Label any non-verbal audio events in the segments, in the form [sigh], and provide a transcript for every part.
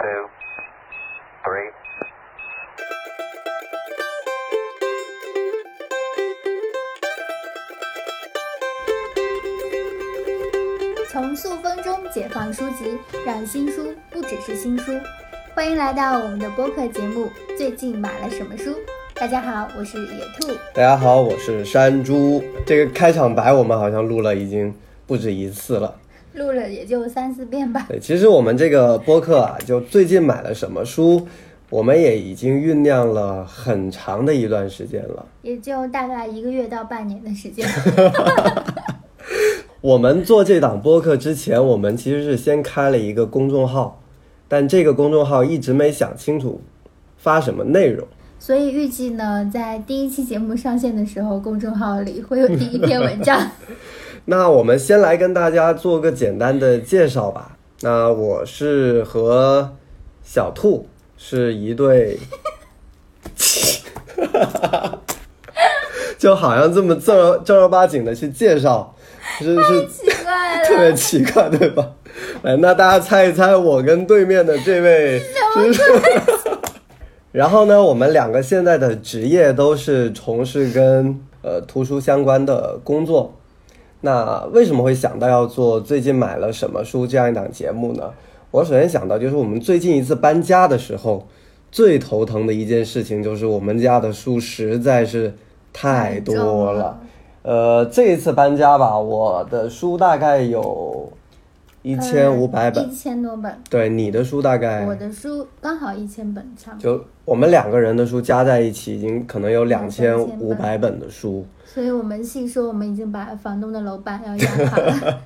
two, three. 从塑封中解放书籍，让新书不只是新书。欢迎来到我们的播客节目《最近买了什么书》。大家好，我是野兔。大家好，我是山猪。这个开场白我们好像录了已经不止一次了。录了也就三四遍吧。对，其实我们这个播客啊，就最近买了什么书，我们也已经酝酿了很长的一段时间了。也就大概一个月到半年的时间。[laughs] 我们做这档播客之前，我们其实是先开了一个公众号，但这个公众号一直没想清楚发什么内容。所以预计呢，在第一期节目上线的时候，公众号里会有第一篇文章。[laughs] 那我们先来跟大家做个简单的介绍吧。那我是和小兔是一对，[laughs] 就好像这么正儿正儿八经的去介绍，真是奇怪特别，奇怪，对吧？来，那大家猜一猜，我跟对面的这位。[laughs] 然后呢，我们两个现在的职业都是从事跟呃图书相关的工作。那为什么会想到要做最近买了什么书这样一档节目呢？我首先想到就是我们最近一次搬家的时候，最头疼的一件事情就是我们家的书实在是太多了。呃，这一次搬家吧，我的书大概有一千五百本，一千多本。对，你的书大概我的书刚好一千本差不多，就我们两个人的书加在一起，已经可能有两两千五百本的书，所以我们细说，我们已经把房东的楼板要压垮了。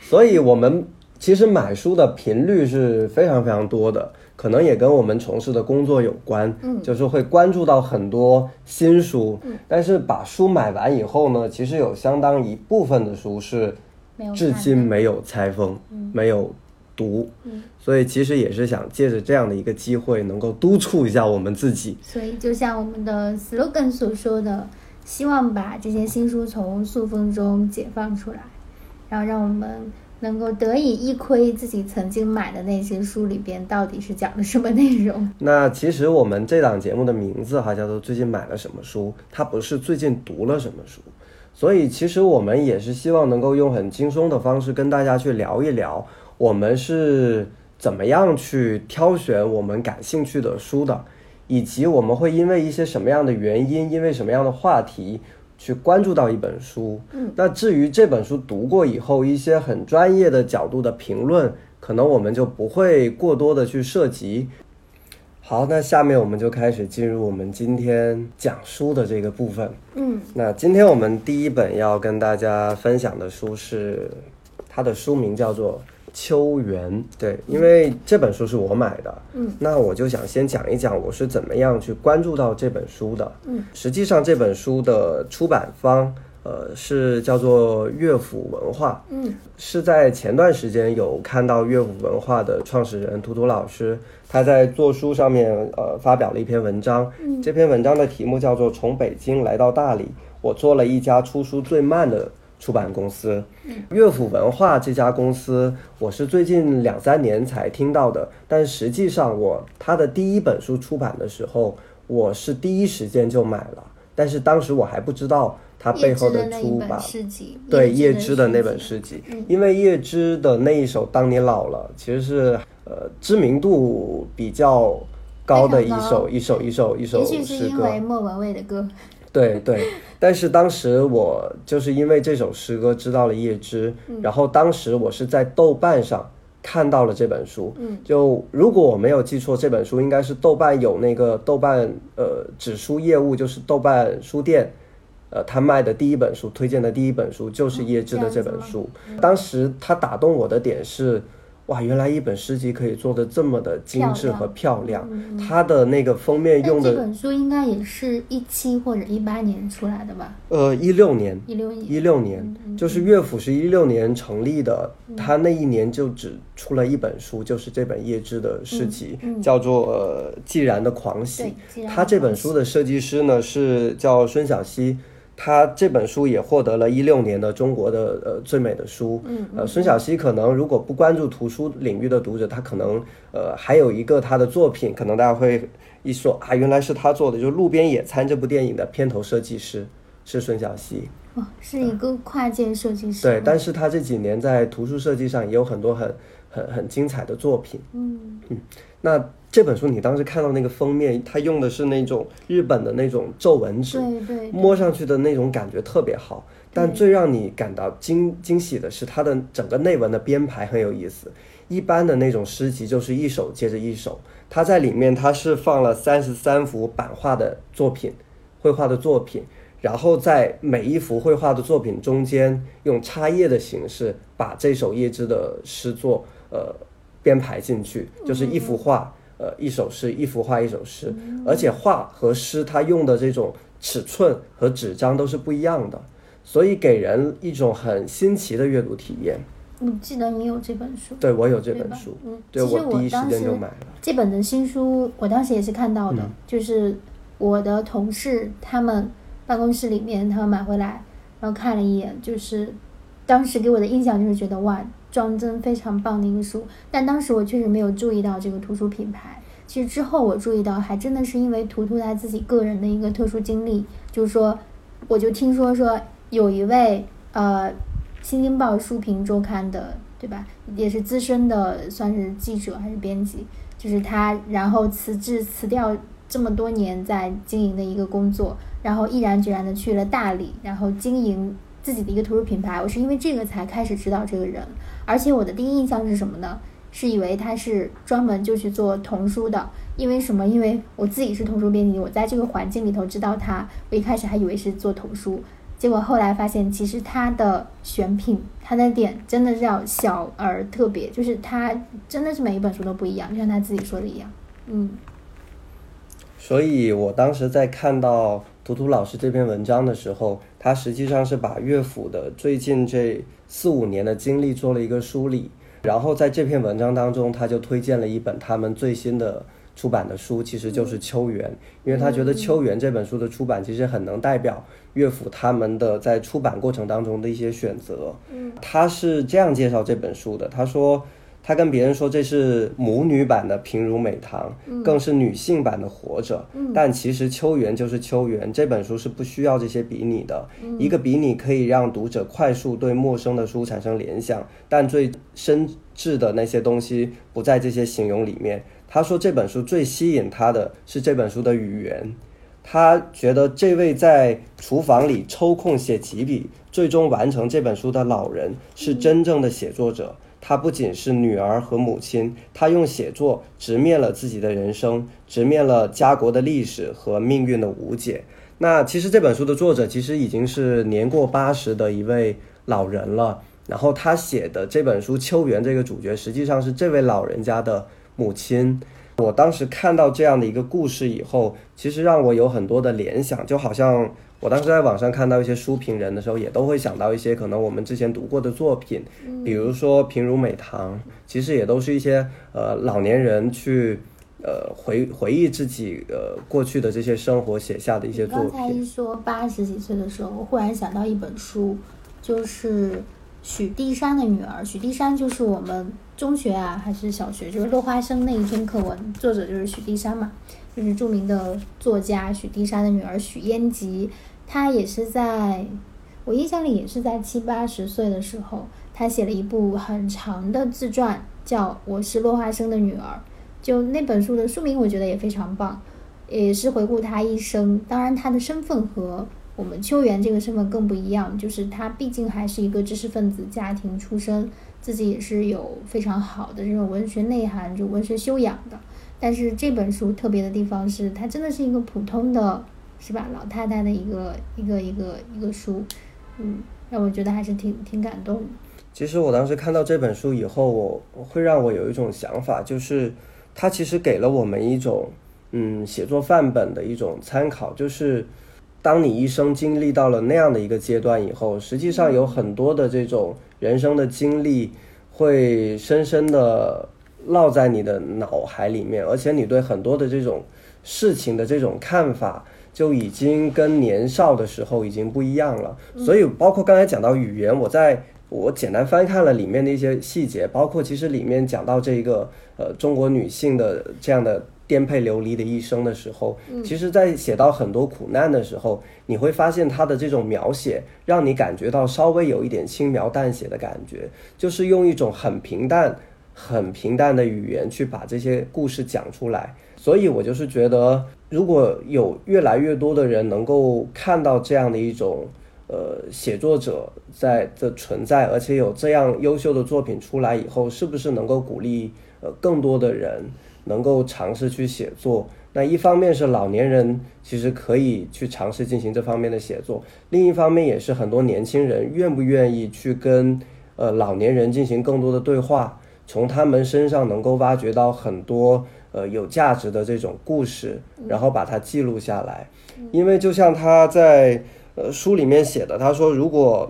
所以我们其实买书的频率是非常非常多的，可能也跟我们从事的工作有关，嗯。就是会关注到很多新书，但是把书买完以后呢，其实有相当一部分的书是至今没有拆封，没有读，嗯所以其实也是想借着这样的一个机会，能够督促一下我们自己。所以就像我们的 slogan 所说的，希望把这些新书从塑封中解放出来，然后让我们能够得以一窥自己曾经买的那些书里边到底是讲的什么内容。那其实我们这档节目的名字哈叫做“最近买了什么书”，它不是最近读了什么书，所以其实我们也是希望能够用很轻松的方式跟大家去聊一聊，我们是怎么样去挑选我们感兴趣的书的，以及我们会因为一些什么样的原因，因为什么样的话题。去关注到一本书，嗯，那至于这本书读过以后一些很专业的角度的评论，可能我们就不会过多的去涉及，好，那下面我们就开始进入我们今天讲书的这个部分。嗯，那今天我们第一本要跟大家分享的书是，它的书名叫做《秋园》。对，因为这本书是我买的，嗯，那我就想先讲一讲我是怎么样去关注到这本书的。嗯，实际上这本书的出版方，呃，是叫做乐府文化。嗯，是在前段时间有看到乐府文化的创始人图图老师，他在做书上面呃发表了一篇文章，这篇文章的题目叫做《从北京来到大理，我做了一家出书最慢的出版公司》。乐府文化这家公司，我是最近两三年才听到的，但实际上我他的第一本书出版的时候，我是第一时间就买了，但是当时我还不知道它背后的出版对叶叶芝的那本诗诗集，因为叶芝的那一首《当你老了》其实是呃知名度比较高的一首一首一首一首也许是诗歌。因为莫文蔚的歌。对对，但是当时我就是因为这首诗歌知道了叶芝，嗯然后当时我是在豆瓣上看到了这本书，嗯，就如果我没有记错，这本书应该是豆瓣有那个豆瓣呃纸书业务，就是豆瓣书店。呃，他卖的第一本书，推荐的第一本书就是叶芝的这本书。当时他打动我的点是，哇，原来一本诗集可以做的这么的精致和漂亮。它的那个封面用的，这本书应该也是一七或者一八年出来的吧？呃，一六年，一六年。一六年，就是乐府是一六年成立的，它那一年就只出了一本书，就是这本叶芝的诗集，叫做呃《既然的狂喜对既》。然的他这本书的设计师呢是叫孙晓溪，他这本书也获得了一六年的中国的呃最美的书。嗯呃，孙晓溪可能如果不关注图书领域的读者，他可能呃还有一个他的作品，可能大家会一说啊，原来是他做的，就是《路边野餐》这部电影的片头设计师是孙晓溪。哦，是一个跨界设计师。对，但是他这几年在图书设计上也有很多很很很精彩的作品。嗯那这本书你当时看到那个封面，它用的是那种日本的那种皱纹纸，对对对摸上去的那种感觉特别好。但最让你感到惊惊喜的是，它的整个内文的编排很有意思。一般的那种诗集就是一首接着一首，它在里面它是放了三十三幅版画的作品，绘画的作品，然后在每一幅绘画的作品中间用插页的形式把这首叶芝的诗作呃编排进去，就是一幅画。呃，一首诗，一幅画，一首诗，而且画和诗它用的这种尺寸和纸张都是不一样的，所以给人一种很新奇的阅读体验。我记得你有这本书。对我有这本书，嗯，对我第一时间就买了。这本的新书，我当时也是看到的，嗯就是我的同事他们办公室里面他们买回来，然后看了一眼，就是当时给我的印象就是觉得哇，装帧非常棒的一个书。但当时我确实没有注意到这个图书品牌。其实之后我注意到，还真的是因为图图他自己个人的一个特殊经历，就是说，我就听说说有一位呃，《新京报》书评周刊的，对吧？也是资深的，算是记者还是编辑，就是他，然后辞职辞掉这么多年在经营的一个工作，然后毅然决然的去了大理，然后经营自己的一个图书品牌。我是因为这个才开始知道这个人，而且我的第一印象是什么呢？是以为他是专门就去做童书的，因为什么？因为我自己是童书编辑，我在这个环境里头知道他，我一开始还以为是做童书，结果后来发现，其实他的选品，他的点真的是要小而特别，就是他真的是每一本书都不一样，就像他自己说的一样，嗯所以我当时在看到图图老师这篇文章的时候，他实际上是把乐府的最近这四五年的经历做了一个梳理，然后在这篇文章当中，他就推荐了一本他们最新的出版的书，其实就是《秋园》，因为他觉得《秋园》这本书的出版其实很能代表乐府他们的在出版过程当中的一些选择。嗯他是这样介绍这本书的，他说。他跟别人说这是母女版的《平如美棠》，更是女性版的《活着》。但其实《秋园》就是《秋园》，这本书是不需要这些比拟的。一个比拟可以让读者快速对陌生的书产生联想，但最深挚的那些东西不在这些形容里面。他说这本书最吸引他的是这本书的语言。他觉得这位在厨房里抽空写几笔，最终完成这本书的老人是真正的写作者。他不仅是女儿和母亲，他用写作直面了自己的人生，直面了家国的历史和命运的无解。那其实这本书的作者其实已经是年过八十的一位老人了。然后他写的这本书《秋园》这个主角，实际上是这位老人家的母亲。我当时看到这样的一个故事以后，其实让我有很多的联想，就好像我当时在网上看到一些书评人的时候，也都会想到一些可能我们之前读过的作品，比如说《平如美棠》，其实也都是一些呃老年人去呃回回忆自己呃过去的这些生活写下的一些作品刚才。一说八十几岁的时候，我忽然想到一本书，就是许地山的女儿。许地山就是我们中学啊还是小学，就是落花生那一篇课文，作者就是许地山嘛，就是著名的作家许地山的女儿许嫣吉。他也是在我印象里也是在七八十岁的时候，他写了一部很长的自传，叫《我是落花生的女儿》。就那本书的书名，我觉得也非常棒。也是回顾他一生。当然，他的身份和我们秋园这个身份更不一样，就是他毕竟还是一个知识分子家庭出身，自己也是有非常好的这种文学内涵、就文学修养的。但是这本书特别的地方是，它真的是一个普通的，是吧？老太太的一个一个一个一个书，嗯，让我觉得还是挺挺感动。其实我当时看到这本书以后，我会让我有一种想法，就是它其实给了我们一种嗯写作范本的一种参考，就是当你一生经历到了那样的一个阶段以后，实际上有很多的这种人生的经历会深深的烙在你的脑海里面，而且你对很多的这种事情的这种看法，就已经跟年少的时候已经不一样了。所以，包括刚才讲到语言，我在我简单翻看了里面的一些细节，包括其实里面讲到这个呃中国女性的这样的颠沛流离的一生的时候，其实，在写到很多苦难的时候，你会发现她的这种描写，让你感觉到稍微有一点轻描淡写的感觉，就是用一种很平淡、很平淡的语言去把这些故事讲出来。所以我就是觉得，如果有越来越多的人能够看到这样的一种。呃，写作者在的存在，而且有这样优秀的作品出来以后，是不是能够鼓励呃更多的人能够尝试去写作？那一方面是老年人其实可以去尝试进行这方面的写作，另一方面也是很多年轻人愿不愿意去跟呃老年人进行更多的对话，从他们身上能够挖掘到很多 [laughs] 呃有价值的这种故事，然后把它记录下来。因为就像他在。呃，书里面写的，他说，如果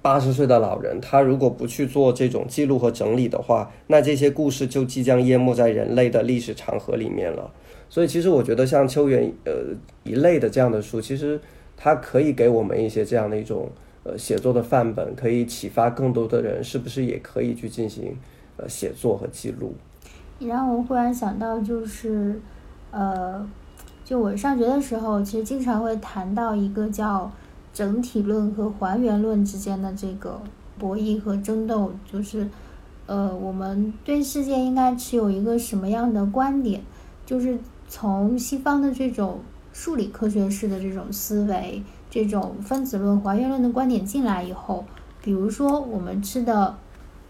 八十岁的老人，他如果不去做这种记录和整理的话，那这些故事就即将淹没在人类的历史长河里面了。所以，其实我觉得像秋园呃一类的这样的书，其实它可以给我们一些这样的一种呃写作的范本，可以启发更多的人，是不是也可以去进行呃写作和记录？你让我忽然想到，就是呃。就我上学的时候，其实经常会谈到一个叫整体论和还原论之间的这个博弈和争斗，就是，呃，我们对世界应该持有一个什么样的观点？就是从西方的这种数理科学式的这种思维，这种分子论、还原论的观点进来以后，比如说我们吃的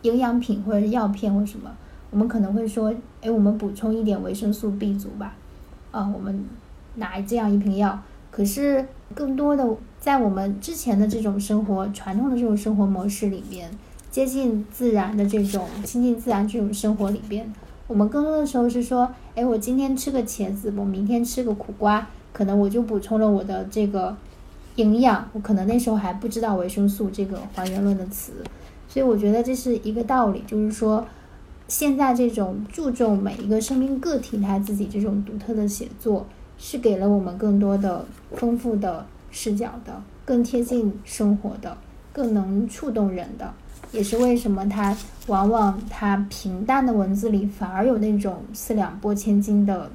营养品或者药片或什么，我们可能会说，哎，我们补充一点维生素 B 族吧，啊，我们。拿这样一瓶药，可是更多的在我们之前的这种生活传统的这种生活模式里边，接近自然的这种亲近自然这种生活里边，我们更多的时候是说，哎，我今天吃个茄子，我明天吃个苦瓜，可能我就补充了我的这个营养，我可能那时候还不知道维生素这个还原论的词，所以我觉得这是一个道理，就是说，现在这种注重每一个生命个体他自己这种独特的写作。是给了我们更多的丰富的视角的，更贴近生活的，更能触动人的，也是为什么它往往它平淡的文字里反而有那种四两拨千斤的，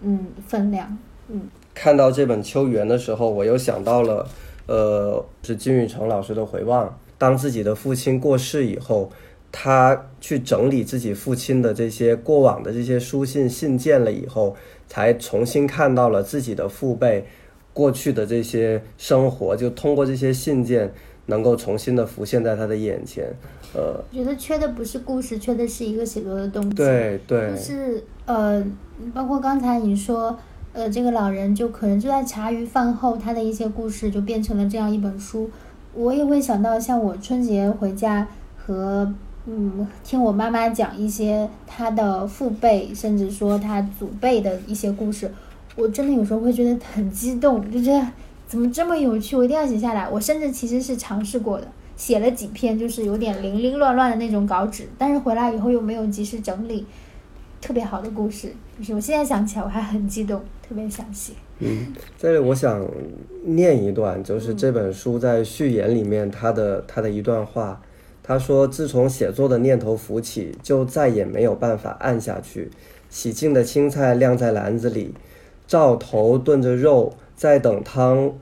嗯，分量，嗯。看到这本《秋园》的时候，我又想到了，呃，是金宇成老师的回望。当自己的父亲过世以后，他去整理自己父亲的这些过往的这些书信信件了以后。才重新看到了自己的父辈过去的这些生活，就通过这些信件，能够重新的浮现在他的眼前。呃，我觉得缺的不是故事，缺的是一个写作的动机。对对，就是呃，包括刚才你说，呃，这个老人就可能就在茶余饭后，他的一些故事就变成了这样一本书。我也会想到，像我春节回家和。嗯，听我妈妈讲一些她的父辈，甚至说她祖辈的一些故事，我真的有时候会觉得很激动，就觉得怎么这么有趣，我一定要写下来。我甚至其实是尝试过的，写了几篇，就是有点零零乱乱的那种稿纸，但是回来以后又没有及时整理，特别好的故事，就是我现在想起来我还很激动，特别想写。嗯，这里我想念一段，就是这本书在序言里面他的他的一段话。他说：“自从写作的念头浮起，就再也没有办法按下去。洗净的青菜晾在篮子里，照头炖着肉，在等汤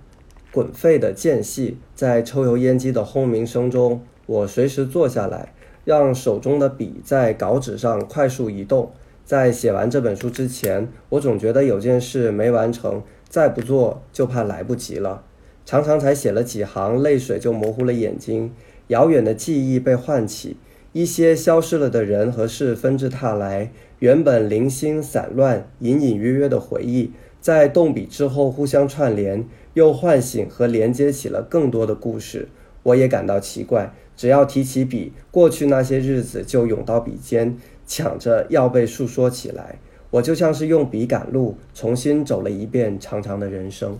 滚沸的间隙，在抽油烟机的轰鸣声中，我随时坐下来，让手中的笔在稿纸上快速移动。在写完这本书之前，我总觉得有件事没完成，再不做就怕来不及了。常常才写了几行，泪水就模糊了眼睛。”遥远的记忆被唤起，一些消失了的人和事纷至沓来，原本零星散乱、隐隐约约的回忆，在动笔之后互相串联，又唤醒和连接起了更多的故事。我也感到奇怪，只要提起笔，过去那些日子就涌到笔尖，抢着要被述说起来。我就像是用笔赶路，重新走了一遍长长的人生。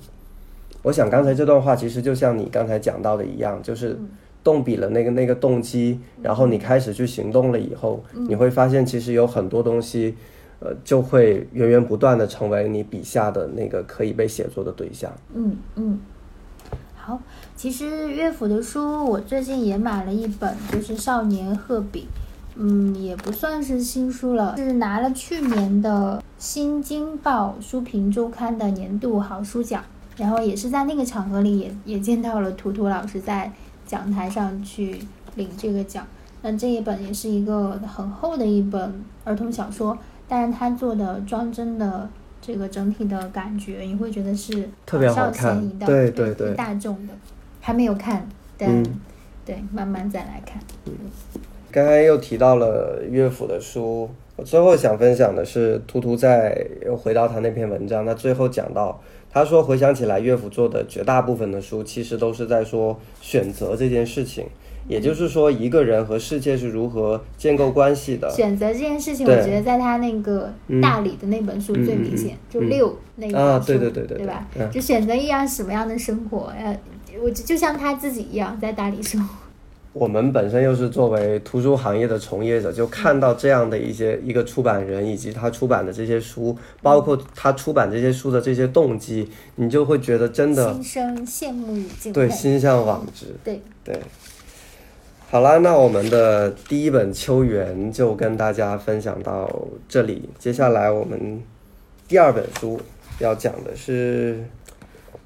我想刚才这段话其实就像你刚才讲到的一样，就是。动笔了那个那个动机，然后你开始去行动了以后，你会发现其实有很多东西，呃，就会源源不断的成为你笔下的那个可以被写作的对象。嗯嗯，好，其实乐府的书我最近也买了一本，就是《少年鹤笔》，嗯，也不算是新书了，是拿了去年的《新京报书评周刊》的年度好书奖，然后也是在那个场合里也也见到了图图老师在讲台上去领这个奖。那这一本也是一个很厚的一本儿童小说，但是他做的装帧的这个整体的感觉，你会觉得是特别好少看对对对对大众的，还没有看，但、嗯对，慢慢再来看。嗯刚刚又提到了乐府的书，我最后想分享的是，图图在又回到他那篇文章，他最后讲到，他说回想起来，乐府做的绝大部分的书，其实都是在说选择这件事情，也就是说，一个人和世界是如何建构关系的。选择这件事情，我觉得在他那个大理的那本书最明显，就六那一本啊书，对对对对对吧？嗯就选择一样什么样的生活，呃，我就就像他自己一样在大理生活。我们本身又是作为图书行业的从业者，就看到这样的一些一个出版人以及他出版的这些书，包括他出版这些书的这些动机，你就会觉得真的心生羡慕与敬佩。对心向往之。对对，好啦，那我们的第一本《秋园》就跟大家分享到这里。接下来我们第二本书要讲的是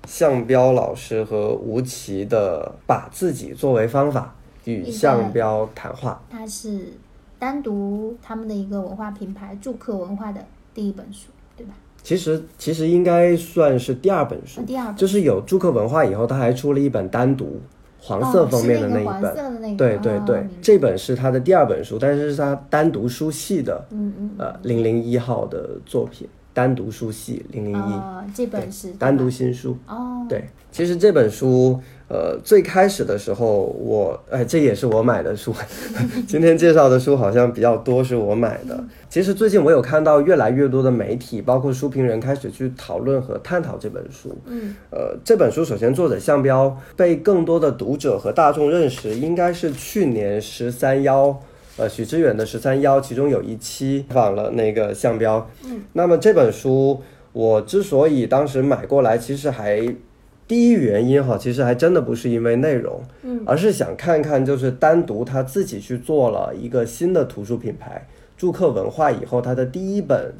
向彪老师和吴奇的《把自己作为方法与向彪谈话》。它是单独他们的一个文化品牌住客文化的第一本书，对吧？其实其实应该算是第二本书啊，第二本就是有住客文化以后，他还出了一本单独黄色封面的那个黄本。对对对，哦这本是他的第二本书，但是是他单独书系的，嗯嗯呃，零零一号的作品，单独书系零零一，哦，这本是单独新书。哦，对，其实这本书，呃，最开始的时候我，哎，这也是我买的书。[laughs] 今天介绍的书好像比较多是我买的。其实最近我有看到越来越多的媒体，包括书评人开始去讨论和探讨这本书。嗯，呃，这本书首先作者向彪被更多的读者和大众认识，应该是去年十三幺。呃，许知远的十三幺，其中有一期采访了那个向彪。嗯，那么这本书我之所以当时买过来，其实还第一原因哈，其实还真的不是因为内容，嗯，而是想看看就是单独他自己去做了一个新的图书品牌祝客文化以后，他的第一本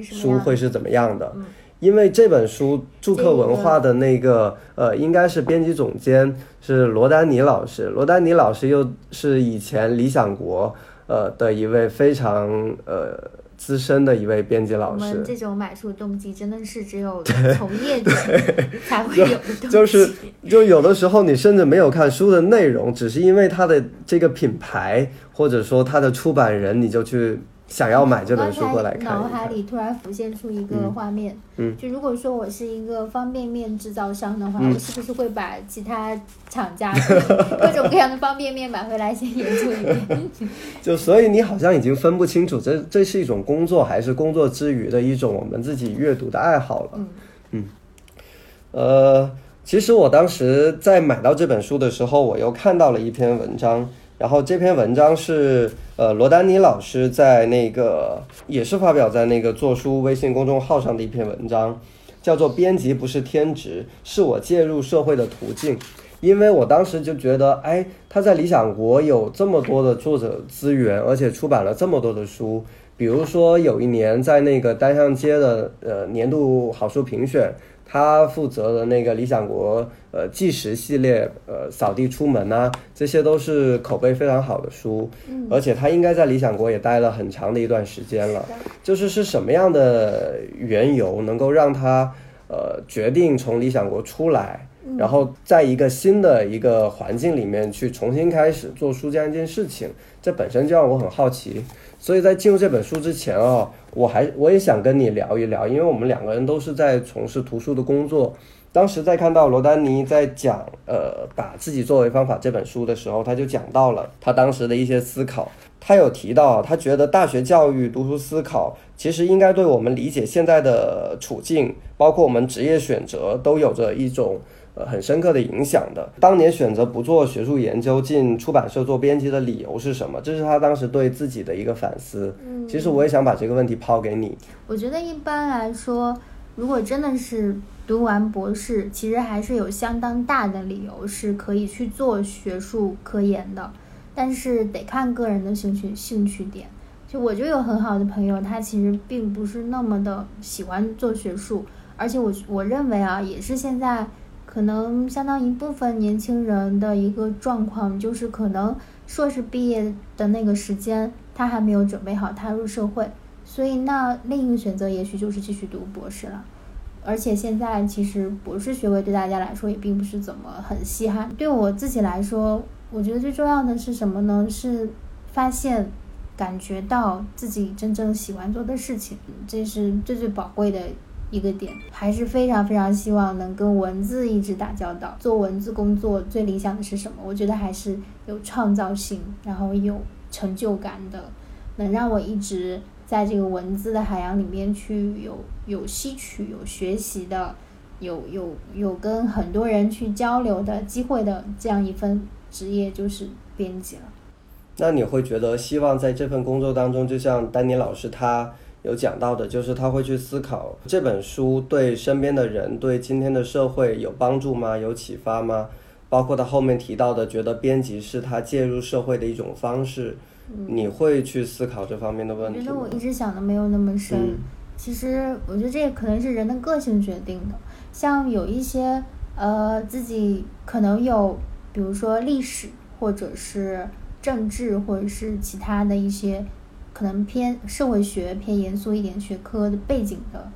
书会是怎么样的？因为这本书住客文化的那个呃，应该是编辑总监是罗丹尼老师，罗丹尼老师又是以前理想国呃的一位非常呃资深的一位编辑老师。我们，这种买书动机真的是只有从业者才会有的动机，就是就有的时候你甚至没有看书的内容，只是因为它的这个品牌或者说它的出版人，你就去想要买这本书过来看脑海。里突然浮现出一个画面，嗯就如果说我是一个方便面制造商的话，嗯我是不是会把其他厂家 [laughs] 各种各样的方便面买回来先研究一遍？[laughs] 就所以你好像已经分不清楚这这是一种工作还是工作之余的一种我们自己阅读的爱好了。嗯呃，其实我当时在买到这本书的时候，我又看到了一篇文章，然后这篇文章是呃罗丹尼老师在那个也是发表在那个做书微信公众号上的一篇文章，叫做“编辑不是天职，是我介入社会的途径”。因为我当时就觉得，哎，他在理想国有这么多的作者资源，而且出版了这么多的书，比如说有一年在那个单向街的呃年度好书评选，他负责的那个理想国呃纪实系列，呃扫地出门啊，这些都是口碑非常好的书，而且他应该在理想国也待了很长的一段时间了。就是是什么样的缘由能够让他呃决定从理想国出来？然后在一个新的一个环境里面去重新开始做书这样一件事情，这本身就让我很好奇。所以在进入这本书之前啊，我还我也想跟你聊一聊，因为我们两个人都是在从事图书的工作。当时在看到罗丹尼在讲呃把自己作为方法这本书的时候，他就讲到了他当时的一些思考。他有提到，他觉得大学教育读书思考其实应该对我们理解现在的处境，包括我们职业选择，都有着一种呃很深刻的影响的。当年选择不做学术研究，进出版社做编辑的理由是什么？这是他当时对自己的一个反思。嗯其实我也想把这个问题抛给你。我觉得一般来说，如果真的是读完博士，其实还是有相当大的理由是可以去做学术科研的，但是得看个人的兴趣兴趣点。就我就有很好的朋友，他其实并不是那么的喜欢做学术，而且我我认为啊，也是现在可能相当一部分年轻人的一个状况，就是可能硕士毕业的那个时间，他还没有准备好踏入社会，所以那另一个选择也许就是继续读博士了。而且现在其实博士学位对大家来说也并不是怎么很稀罕。对我自己来说，我觉得最重要的是什么呢？是发现、感觉到自己真正喜欢做的事情，这是最最宝贵的一个点。还是非常非常希望能跟文字一直打交道。做文字工作最理想的是什么？我觉得还是有创造性，然后有成就感的，能让我一直在这个文字的海洋里面去有有吸取、有学习的，有有有跟很多人去交流的机会的这样一份职业，就是编辑了。那你会觉得希望在这份工作当中，就像丹尼老师他有讲到的，就是他会去思考这本书对身边的人、对今天的社会有帮助吗？有启发吗？包括他后面提到的，觉得编辑是他介入社会的一种方式，你会去思考这方面的问题我觉得我？一直想的没有那么深。嗯其实我觉得这可能是人的个性决定的。像有一些呃自己可能有，比如说历史或者是政治或者是其他的一些可能偏社会学偏严肃一点学科的背景的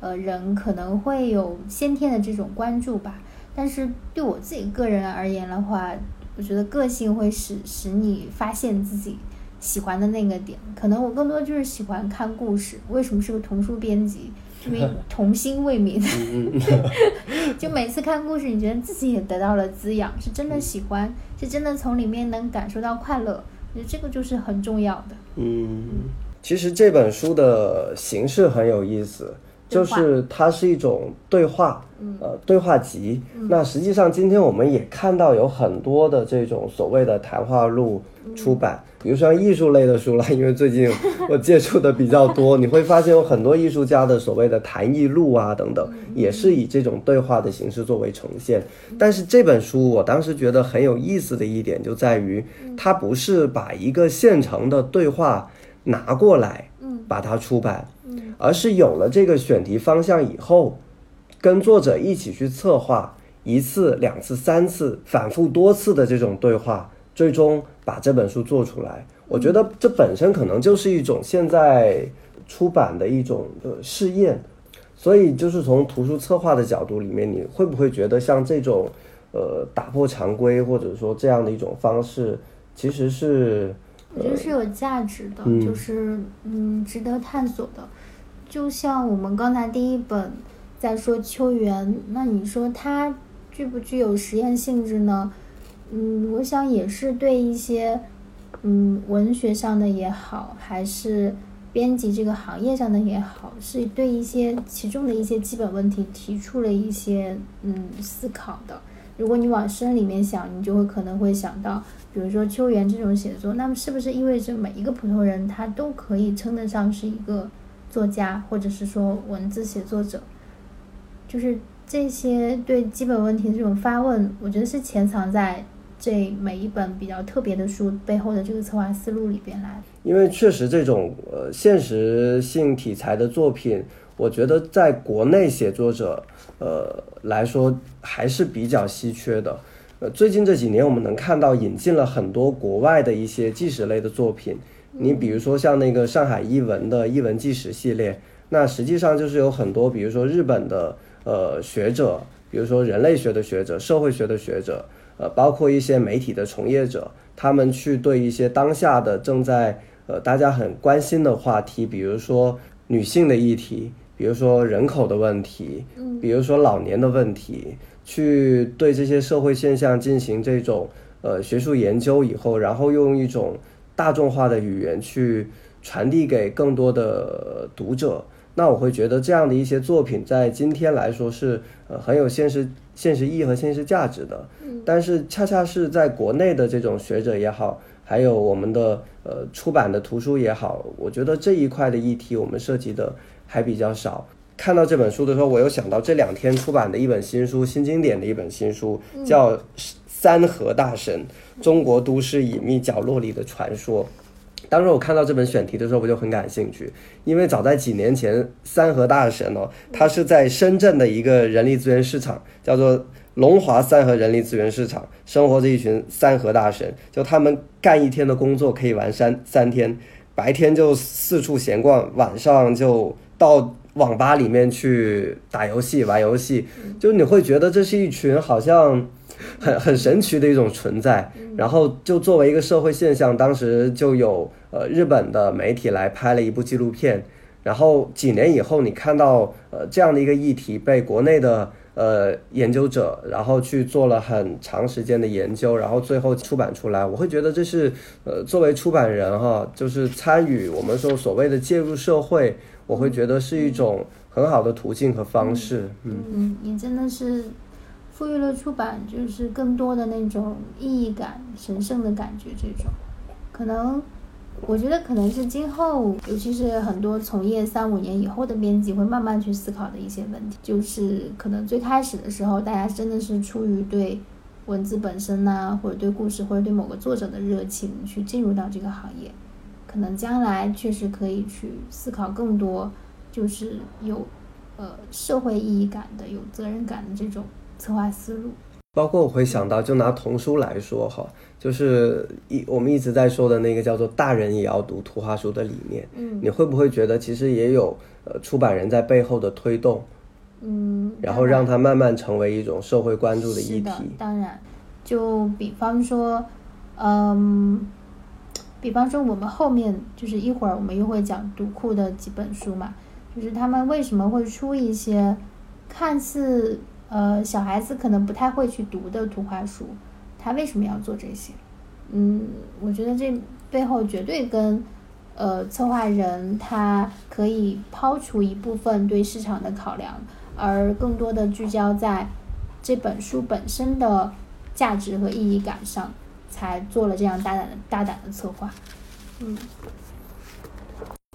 呃人，可能会有先天的这种关注吧。但是对我自己个人而言的话，我觉得个性会使使你发现自己喜欢的那个点。可能我更多就是喜欢看故事。为什么是个童书编辑？因为童心未泯。就每次看故事，你觉得自己也得到了滋养，是真的喜欢，是真的从里面能感受到快乐。我觉得这个就是很重要的。嗯，其实这本书的形式很有意思，就是它是一种对话，呃，对话集。那实际上今天我们也看到有很多的这种所谓的谈话录出版，比如说像艺术类的书啦，[laughs] 因为最近 [laughs] 我接触的比较多，你会发现有很多艺术家的所谓的谈艺录啊等等，也是以这种对话的形式作为呈现。但是这本书我当时觉得很有意思的一点就在于，它不是把一个现成的对话拿过来，把它出版，而是有了这个选题方向以后，跟作者一起去策划一次、两次、三次，反复多次的这种对话，最终把这本书做出来。我觉得这本身可能就是一种现在出版的一种呃试验。所以，就是从图书策划的角度里面，你会不会觉得像这种呃打破常规，或者说这样的一种方式，其实是我觉得是有价值的，嗯就是嗯，值得探索的。就像我们刚才第一本在说秋园，那你说它具不具有实验性质呢？嗯，我想也是对一些嗯文学上的也好，还是编辑这个行业上的也好，是对一些其中的一些基本问题提出了一些嗯思考的。如果你往深里面想，你就会可能会想到，比如说秋园这种写作，那么是不是意味着每一个普通人他都可以称得上是一个作家，或者是说文字写作者？就是这些对基本问题的这种发问，我觉得是潜藏在这每一本比较特别的书背后的这个策划思路里边来。因为确实这种呃现实性题材的作品，我觉得在国内写作者呃来说还是比较稀缺的。呃，最近这几年我们能看到引进了很多国外的一些纪实类的作品，你比如说像那个上海译文的译文纪实系列，那实际上就是有很多，比如说日本的呃学者，比如说人类学的学者、社会学的学者，呃，包括一些媒体的从业者，他们去对一些当下的正在呃大家很关心的话题，比如说女性的议题，比如说人口的问题，嗯比如说老年的问题，去对这些社会现象进行这种呃学术研究以后，然后用一种大众化的语言去传递给更多的读者。那我会觉得这样的一些作品在今天来说是呃很有现实现实意义和现实价值的。但是恰恰是在国内的这种学者也好，还有我们的呃出版的图书也好，我觉得这一块的议题我们涉及的还比较少。看到这本书的时候，我又想到这两天出版的一本新书，新经典的一本新书，叫《三河大神：中国都市隐秘角落里的传说》。当时我看到这本选题的时候，我就很感兴趣，因为早在几年前，三和大神哦，他是在深圳的一个人力资源市场，叫做龙华三和人力资源市场，生活着一群三和大神，就他们干一天的工作可以玩三三天，白天就四处闲逛，晚上就到网吧里面去打游戏、玩游戏，就你会觉得这是一群好像。很很神奇的一种存在，然后就作为一个社会现象，当时就有呃日本的媒体来拍了一部纪录片，然后几年以后，你看到呃这样的一个议题被国内的呃研究者，然后去做了很长时间的研究，然后最后出版出来，我会觉得这是呃作为出版人哈，就是参与我们说所谓的介入社会，我会觉得是一种很好的途径和方式，嗯。嗯，也真的是。赋予了出版就是更多的那种意义感、神圣的感觉。这种，可能我觉得可能是今后，尤其是很多从业三五年以后的编辑会慢慢去思考的一些问题。就是可能最开始的时候，大家真的是出于对文字本身呐，或者对故事，或者对某个作者的热情去进入到这个行业。可能将来确实可以去思考更多，就是有呃社会意义感的、有责任感的这种。策划思路，包括我会想到，就拿童书来说哈，就是一我们一直在说的那个叫做“大人也要读图画书”的理念，嗯，你会不会觉得其实也有呃出版人在背后的推动，嗯，然后让它慢慢成为一种社会关注的议题？当然，就比方说，嗯，比方说我们后面就是一会儿我们又会讲读库的几本书嘛，就是他们为什么会出一些看似。呃，小孩子可能不太会去读的图画书，他为什么要做这些？嗯，我觉得这背后绝对跟呃策划人他可以抛除一部分对市场的考量，而更多的聚焦在这本书本身的价值和意义感上，才做了这样大胆的大胆的策划。嗯。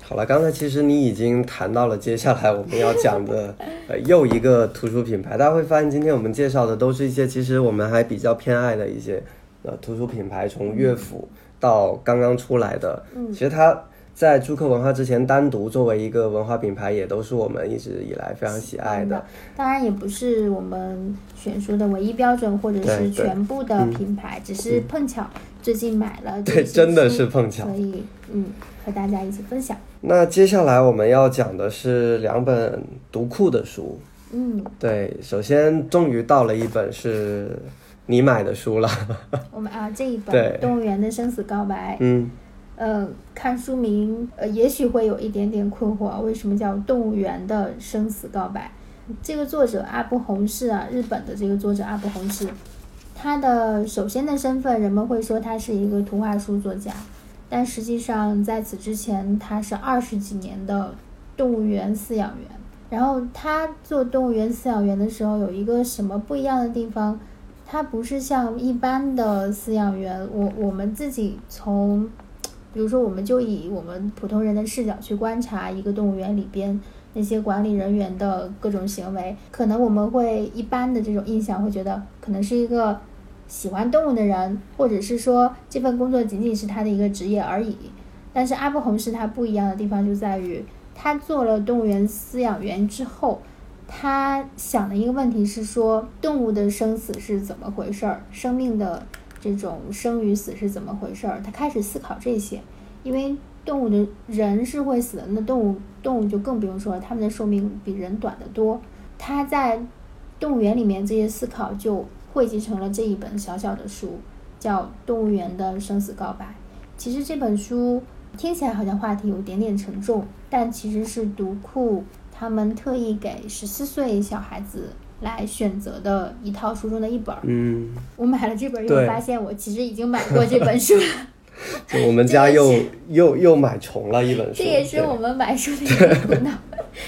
好了，刚才其实你已经谈到了接下来我们要讲的 [laughs] 呃又一个图书品牌。大家会发现，今天我们介绍的都是一些其实我们还比较偏爱的一些呃图书品牌，从乐府到刚刚出来的。嗯，其实它在朱克文化之前单独作为一个文化品牌，也都是我们一直以来非常喜爱的。当然，也不是我们选书的唯一标准，或者是全部的品牌，只是碰巧最近买了。对，真的是碰巧。所以，嗯，和大家一起分享。那接下来我们要讲的是两本读库的书。嗯，对，首先终于到了一本是你买的书了。[laughs] 我们啊，这一本《动物园的生死告白》。嗯，呃，看书名，呃，也许会有一点点困惑，为什么叫《动物园的生死告白》？这个作者阿部宏士啊，日本的这个作者阿部宏士，他的首先的身份，人们会说他是一个图画书作家。但实际上，在此之前，他是二十几年的动物园饲养员。然后他做动物园饲养员的时候，有一个什么不一样的地方？他不是像一般的饲养员，我我们自己从，比如说，我们就以我们普通人的视角去观察一个动物园里边那些管理人员的各种行为，可能我们会一般的这种印象会觉得，可能是一个。喜欢动物的人，或者是说这份工作仅仅是他的一个职业而已。但是阿布红是他不一样的地方就在于，他做了动物园饲养员之后，他想的一个问题是说，动物的生死是怎么回事儿？生命的这种生与死是怎么回事儿？他开始思考这些，因为动物的人是会死的，那动物动物就更不用说了，它们的寿命比人短得多。他在动物园里面这些思考就。汇集成了这一本小小的书，叫《动物园的生死告白》。其实这本书听起来好像话题有点点沉重，但其实是读库他们特意给十四岁小孩子来选择的一套书中的一本。嗯，我买了这本，又发现我其实已经买过这本书了。我们家又 [laughs] 又又买重了一本书。这也是我们买书的一个苦恼。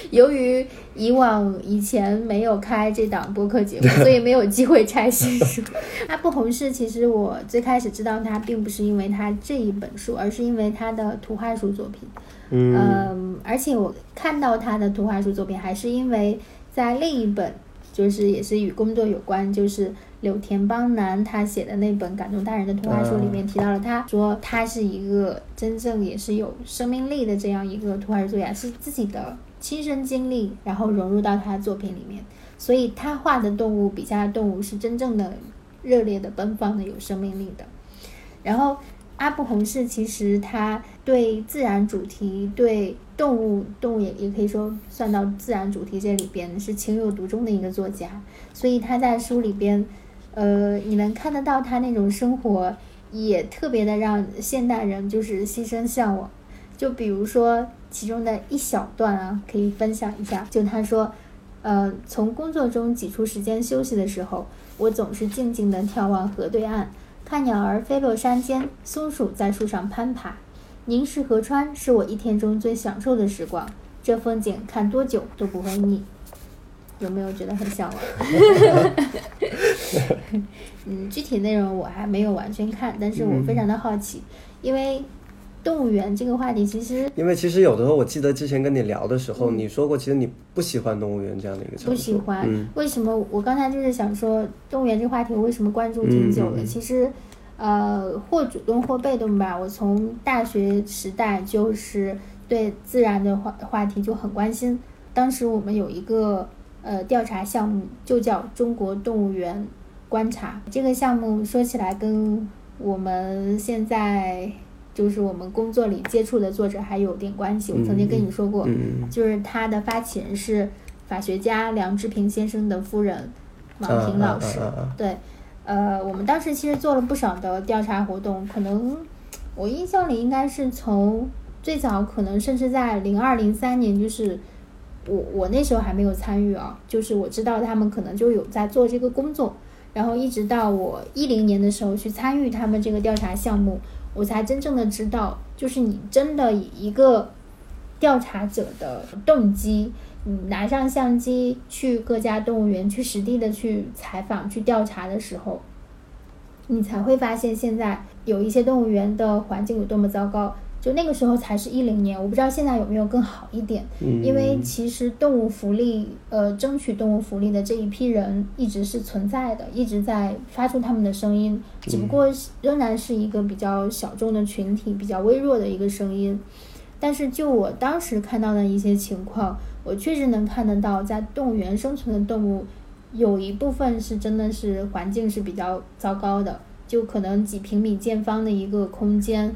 由于以往以前没有开这档播客节目，[laughs] 所以没有机会拆新书。阿布红是其实我最开始知道他，并不是因为他这一本书，而是因为他的图画书作品。嗯，而且我看到他的图画书作品，还是因为在另一本，就是也是与工作有关，就是柳田邦男他写的那本《感动大人的图画书》里面提到了，他说他是一个真正也是有生命力的这样一个图画作家，是自己的亲身经历，然后融入到他的作品里面，所以他画的动物笔下的动物是真正的热烈的、奔放的、有生命力的，然后。阿布宏士其实他对自然主题、对动物，动物也也可以说算到自然主题这里边，是情有独钟的一个作家。所以他在书里边，呃，你能看得到他那种生活，也特别的让现代人就是心生向往。就比如说其中的一小段啊，可以分享一下。就他说，呃，从工作中挤出时间休息的时候，我总是静静地眺望河对岸。看鸟儿飞落山间，松鼠在树上攀爬，凝视河川是我一天中最享受的时光。这风景看多久都不会腻，有没有觉得很向往？[laughs] 嗯，具体内容我还没有完全看，但是我非常的好奇，因为。动物园这个话题，其实因为其实有的时候，我记得之前跟你聊的时候，你说过，其实你不喜欢动物园这样的一个场不喜欢。为什么？我刚才就是想说，动物园这个话题，我为什么关注挺久的？其实，呃，或主动或被动吧。我从大学时代就是对自然的话话题就很关心。当时我们有一个呃调查项目，就叫中国动物园观察。这个项目说起来跟我们现在。就是我们工作里接触的作者还有点关系。我曾经跟你说过，就是他的发起人是法学家梁志平先生的夫人王平老师。对，呃，我们当时其实做了不少的调查活动，可能我印象里应该是从最早可能甚至在零二零三年，就是我我那时候还没有参与啊，就是我知道他们可能就有在做这个工作，然后一直到我一零年的时候去参与他们这个调查项目。我才真正的知道，就是你真的以一个调查者的动机，你拿上相机去各家动物园去实地的去采访、去调查的时候，你才会发现现在有一些动物园的环境有多么糟糕。就那个时候才是一零年，我不知道现在有没有更好一点。嗯，因为其实动物福利，呃，争取动物福利的这一批人一直是存在的，一直在发出他们的声音，只不过仍然是一个比较小众的群体，比较微弱的一个声音。但是就我当时看到的一些情况，我确实能看得到，在动物园生存的动物，有一部分是真的是环境是比较糟糕的，就可能几平米见方的一个空间。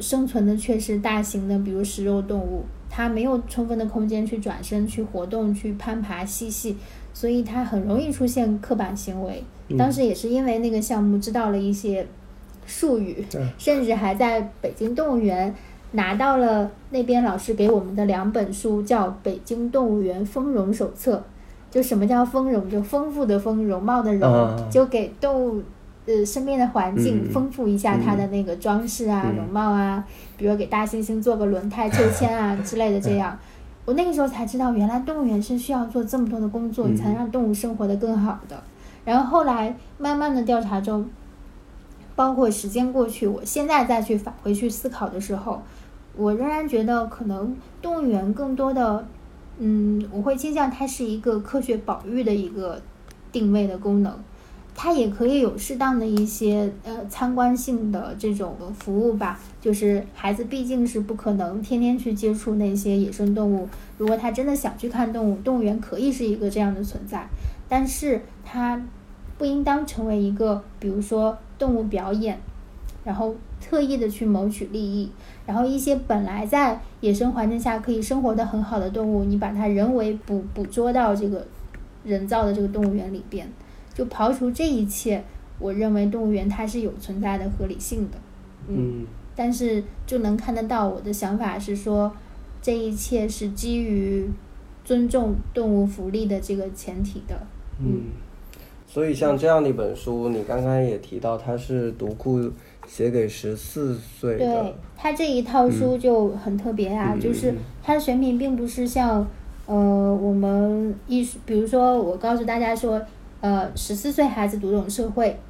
生存的却是大型的，比如食肉动物，它没有充分的空间去转身、去活动、去攀爬、嬉戏，所以它很容易出现刻板行为。当时也是因为那个项目知道了一些术语，甚至还在北京动物园拿到了那边老师给我们的两本书，叫《北京动物园丰容手册》。就什么叫丰容？就丰富的丰，容貌的容，就给动物。呃，身边的环境丰富一下它的那个装饰啊、容貌啊，比如给大猩猩做个轮胎 [laughs] 秋千啊之类的，这样，我那个时候才知道，原来动物园是需要做这么多的工作，才能让动物生活的更好的。然后后来慢慢的调查中，包括时间过去，我现在再去返回去思考的时候，我仍然觉得可能动物园更多的，嗯，我会倾向它是一个科学保育的一个定位的功能。它也可以有适当的一些呃参观性的这种服务吧，就是孩子毕竟是不可能天天去接触那些野生动物。如果他真的想去看动物，动物园可以是一个这样的存在，但是它不应当成为一个，比如说动物表演，然后特意的去谋取利益，然后一些本来在野生环境下可以生活的很好的动物，你把它人为捕捕捉到这个人造的这个动物园里边。就刨除这一切，我认为动物园它是有存在的合理性的，嗯，但是就能看得到我的想法是说，这一切是基于尊重动物福利的这个前提的，嗯，所以像这样的一本书，你刚刚也提到它是读库写给十四岁的，对，他这一套书就很特别啊，就是它的选品并不是像。呃，我们艺术，比如说我告诉大家说，呃，十四岁孩子读懂社会，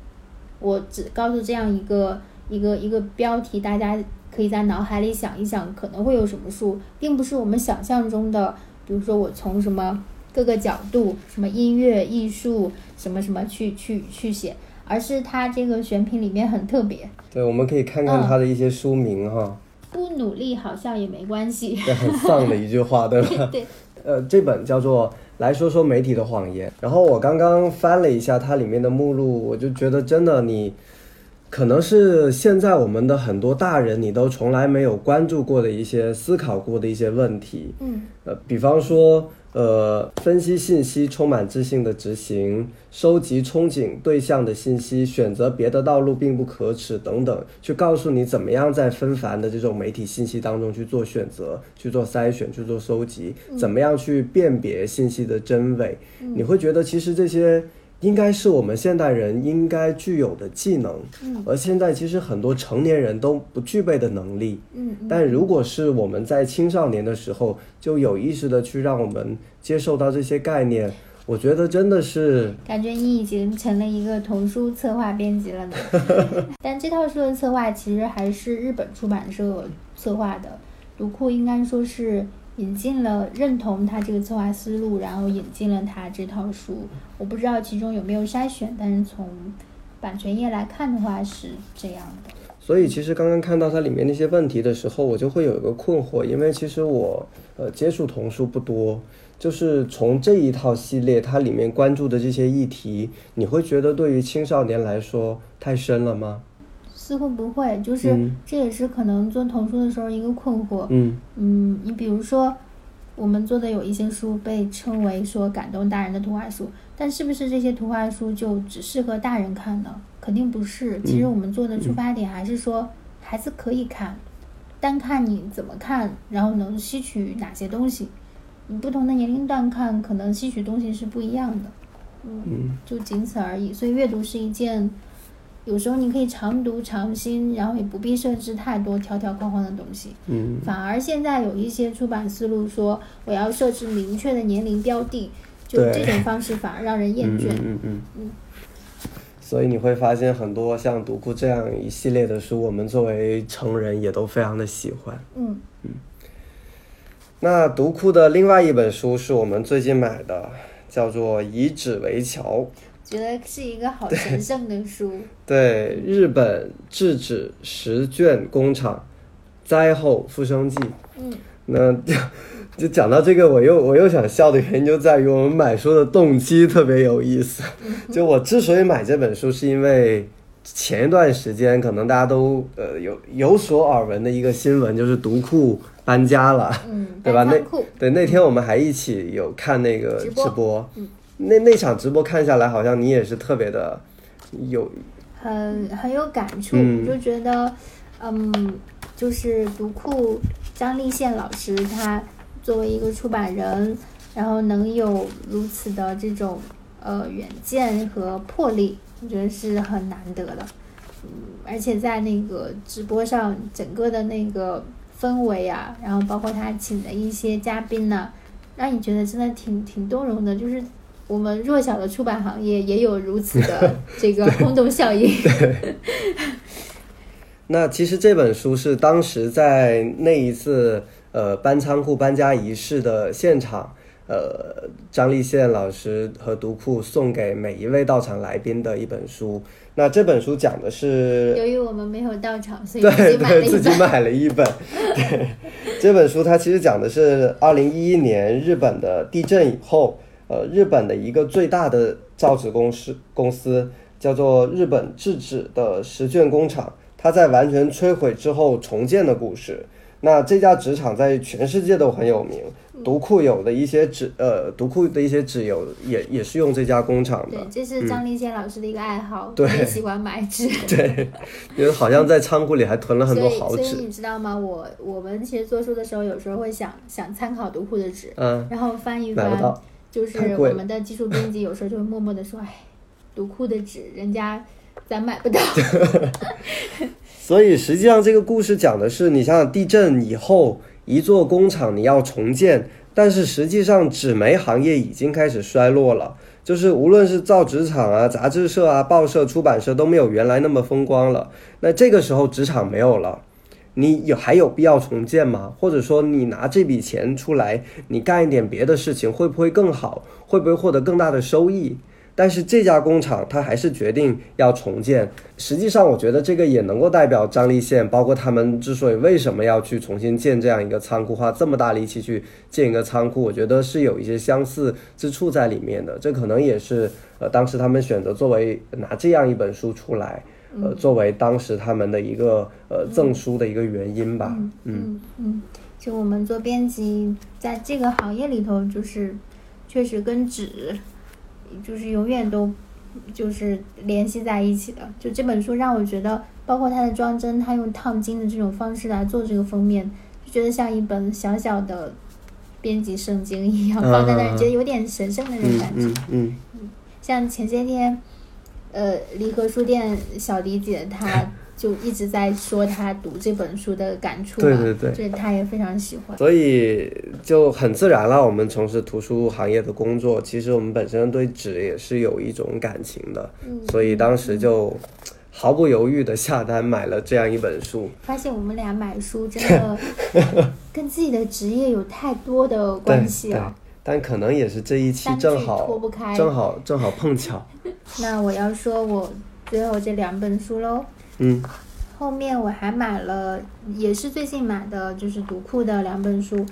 我只告诉这样一个一个一个标题，大家可以在脑海里想一想，可能会有什么书，并不是我们想象中的，比如说我从什么各个角度，什么音乐、艺术，什么什么去去去写，而是它这个选品里面很特别，对，我们可以看看它的一些书名哈，不努力好像也没关系。[laughs] 这很丧的一句话，对吧？[laughs] 对，呃，这本叫做《来说说媒体的谎言》，然后我刚刚翻了一下它里面的目录，我就觉得真的你。可能是现在我们的很多大人，你都从来没有关注过的一些、思考过的一些问题。嗯，呃，比方说，呃，分析信息，充满自信的执行，收集憧憬对象的信息，选择别的道路并不可耻等等，去告诉你怎么样在纷繁的这种媒体信息当中去做选择、去做筛选、去做收集，怎么样去辨别信息的真伪。你会觉得其实这些。应该是我们现代人应该具有的技能，嗯，而现在其实很多成年人都不具备的能力，嗯，但如果是我们在青少年的时候就有意识的去让我们接受到这些概念，我觉得真的是感觉你已经成了一个童书策划编辑了呢。[laughs] 但这套书的策划其实还是日本出版社策划的，读库应该说是。引进了认同他这个策划思路，然后引进了他这套书。我不知道其中有没有筛选，但是从版权页来看的话是这样的。所以其实刚刚看到它里面那些问题的时候，我就会有一个困惑，因为其实我呃接触童书不多，就是从这一套系列它里面关注的这些议题，你会觉得对于青少年来说太深了吗？似乎不会，就是这也是可能做童书的时候一个困惑。嗯嗯，你比如说，我们做的有一些书被称为说感动大人的图画书，但是不是这些图画书就只适合大人看呢？肯定不是。其实我们做的出发点还是说孩子可以看，单看你怎么看，然后能吸取哪些东西。你不同的年龄段看，可能吸取东西是不一样的。嗯，就仅此而已。所以阅读是一件。有时候你可以常读常新，然后也不必设置太多条条框框的东西。嗯，反而现在有一些出版思路说我要设置明确的年龄标的，就这种方式反而让人厌倦。[laughs] 嗯嗯嗯嗯。所以你会发现很多像独库这样一系列的书，我们作为成人也都非常的喜欢。嗯嗯。那独库的另外一本书是我们最近买的，叫做《以纸为桥》。觉得是一个好神圣的书。[laughs] 对，日本制纸十卷工厂灾后复生记。嗯，那就 [laughs] 就讲到这个，我又我又想笑的原因就在于我们买书的动机特别有意思。就我之所以买这本书，是因为前一段时间可能大家都呃有有所耳闻的一个新闻，就是读库搬家了，嗯，对吧？那对那天我们还一起有看那个直播，嗯。那那场直播看下来，好像你也是特别的有很很有感触，就觉得，嗯，就是读库张立宪老师，他作为一个出版人，然后能有如此的这种呃远见和魄力，我觉得是很难得的。嗯，而且在那个直播上，整个的那个氛围啊，然后包括他请的一些嘉宾呢，让你觉得真的挺挺动容的，就是。我们弱小的出版行业也有如此的 [laughs] 这个轰动效应。对。[laughs] 那其实这本书是当时在那一次呃搬仓库搬家仪式的现场，呃张立宪老师和读库送给每一位到场来宾的一本书。那这本书讲的是，由于我们没有到场，所以 [laughs] 对对自己买了一本。对，这本书它其实讲的是二零一一年日本的地震以后。呃，日本的一个最大的造纸公司公司叫做日本制纸的石卷工厂，它在完全摧毁之后重建的故事。那这家纸厂在全世界都很有名，读库有的一些纸，呃，读库的一些纸有也也是用这家工厂的。对，这是张立宪老师的一个爱好，对，喜欢买纸。[laughs] 对，因为好像在仓库里还囤了很多好纸。所以你知道吗？我我们其实做书的时候，有时候会想想参考读库的纸，嗯，然后翻一翻。就是我们的技术编辑有时候就会默默的说：“哎，读库的纸，人家咱买不到。[laughs] ”所以实际上这个故事讲的是，你想想地震以后，一座工厂你要重建，但是实际上纸媒行业已经开始衰落了，就是无论是造纸厂啊、杂志社啊、报社、出版社都没有原来那么风光了。那这个时候纸厂没有了。你有还有必要重建吗？或者说你拿这笔钱出来，你干一点别的事情会不会更好？会不会获得更大的收益？但是这家工厂它还是决定要重建。实际上，我觉得这个也能够代表张立宪，包括他们之所以为什么要去重新建这样一个仓库，花这么大力气去建一个仓库，我觉得是有一些相似之处在里面的。这可能也是呃当时他们选择作为拿这样一本书出来。呃，作为当时他们的一个呃赠书的一个原因吧，嗯嗯，就我们做编辑，在这个行业里头，就是确实跟纸就是永远都就是联系在一起的。就这本书让我觉得，包括它的装帧，它用烫金的这种方式来做这个封面，就觉得像一本小小的编辑圣经一样放在那儿，觉得有点神圣的那种感觉。嗯嗯，像前些天。呃，离合书店小迪姐她 [laughs] 就一直在说她读这本书的感触对对对，所以她也非常喜欢，所以就很自然了。我们从事图书行业的工作，其实我们本身对纸也是有一种感情的，所以当时就毫不犹豫的下单买了这样一本书。发现我们俩买书真的 [laughs] 跟自己的职业有太多的关系了。但可能也是这一期正好脱不开正好正好碰巧。[laughs] 那我要说我最后这两本书喽。嗯。后面我还买了，也是最近买的，就是读库的两本书。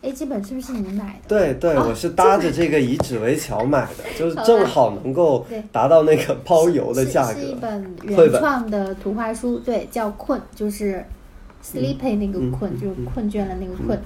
哎，这本是不是你买的？对对，我是搭着这个以纸为桥买的，就是正好能够达到那个包邮的价格。是一本原创的图画书，对，叫困，就是 sleepy 那个困，就是困倦了那个困。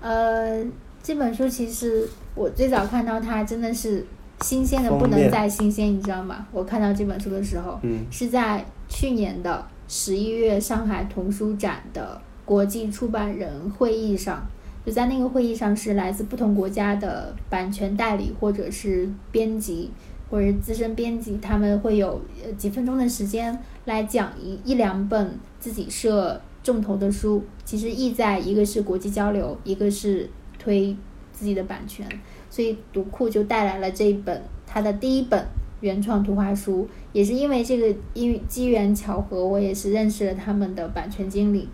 呃。这本书其实我最早看到它真的是新鲜的不能再新鲜，你知道吗？我看到这本书的时候，是在去年的十一月上海童书展的国际出版人会议上，就在那个会议上是来自不同国家的版权代理或者是编辑或者资深编辑，他们会有几分钟的时间来讲一一两本自己设重头的书，其实意在一个是国际交流，一个是。推自己的版权，所以读库就带来了这一本他的第一本原创图画书，也是因为这个因机缘巧合，我也是认识了他们的版权经理，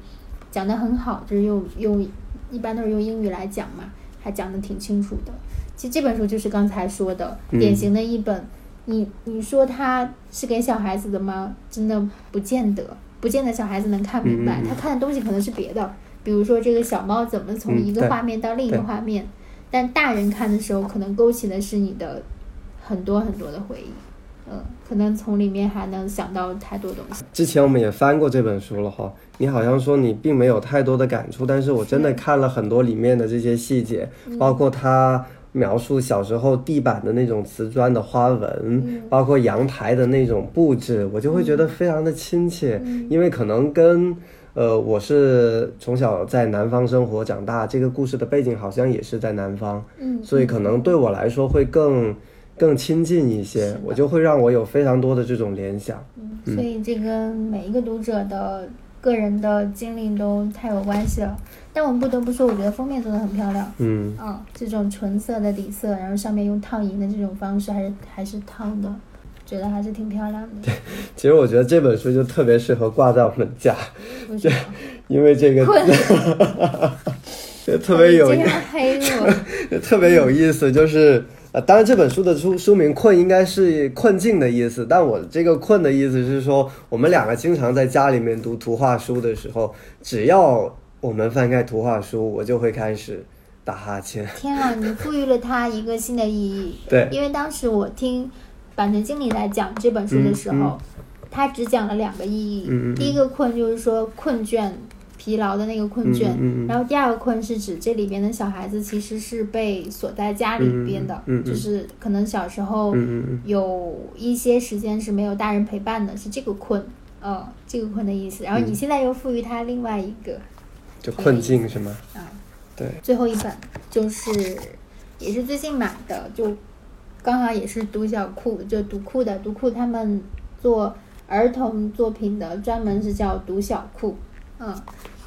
讲的很好，就是用用一般都是用英语来讲嘛，还讲的挺清楚的。其实这本书就是刚才说的典型的一本，你你说它是给小孩子的吗？真的不见得，不见得小孩子能看明白，他看的东西可能是别的。比如说这个小猫怎么从一个画面到另一个画面，但大人看的时候可能勾起的是你的很多很多的回忆，嗯，可能从里面还能想到太多东西。之前我们也翻过这本书了哈，你好像说你并没有太多的感触，但是我真的看了很多里面的这些细节，包括它描述小时候地板的那种瓷砖的花纹，包括阳台的那种布置，我就会觉得非常的亲切，因为可能跟。呃，我是从小在南方生活长大，这个故事的背景好像也是在南方，嗯，所以可能对我来说会更更亲近一些，我就会让我有非常多的这种联想。嗯，所以这跟每一个读者的个人的经历都太有关系了。但我们不得不说，我觉得封面做的很漂亮。嗯，啊，这种纯色的底色，然后上面用烫银的这种方式，还是还是烫的。觉得还是挺漂亮的。对，其实我觉得这本书就特别适合挂在我们家，就 [laughs] 因为这个，[laughs] 特别有意思，[laughs] 特别有意思。就是呃，当然这本书的书书名“困”应该是困境的意思，但我这个“困”的意思是说，我们两个经常在家里面读图画书的时候，只要我们翻开图画书，我就会开始打哈欠。天啊，你赋予了它一个新的意义。对，因为当时我听。版权经理来讲这本书的时候，他只讲了两个意义。第一个困就是说困倦、疲劳的那个困倦，然后第二个困是指这里边的小孩子其实是被锁在家里边的，就是可能小时候有一些时间是没有大人陪伴的，是这个困，呃，这个困的意思。然后你现在又赋予他另外一个，就困境是吗？啊，对。最后一本就是也是最近买的，就。刚好也是读小库，就读库的读库，他们做儿童作品的，专门是叫读小库，嗯，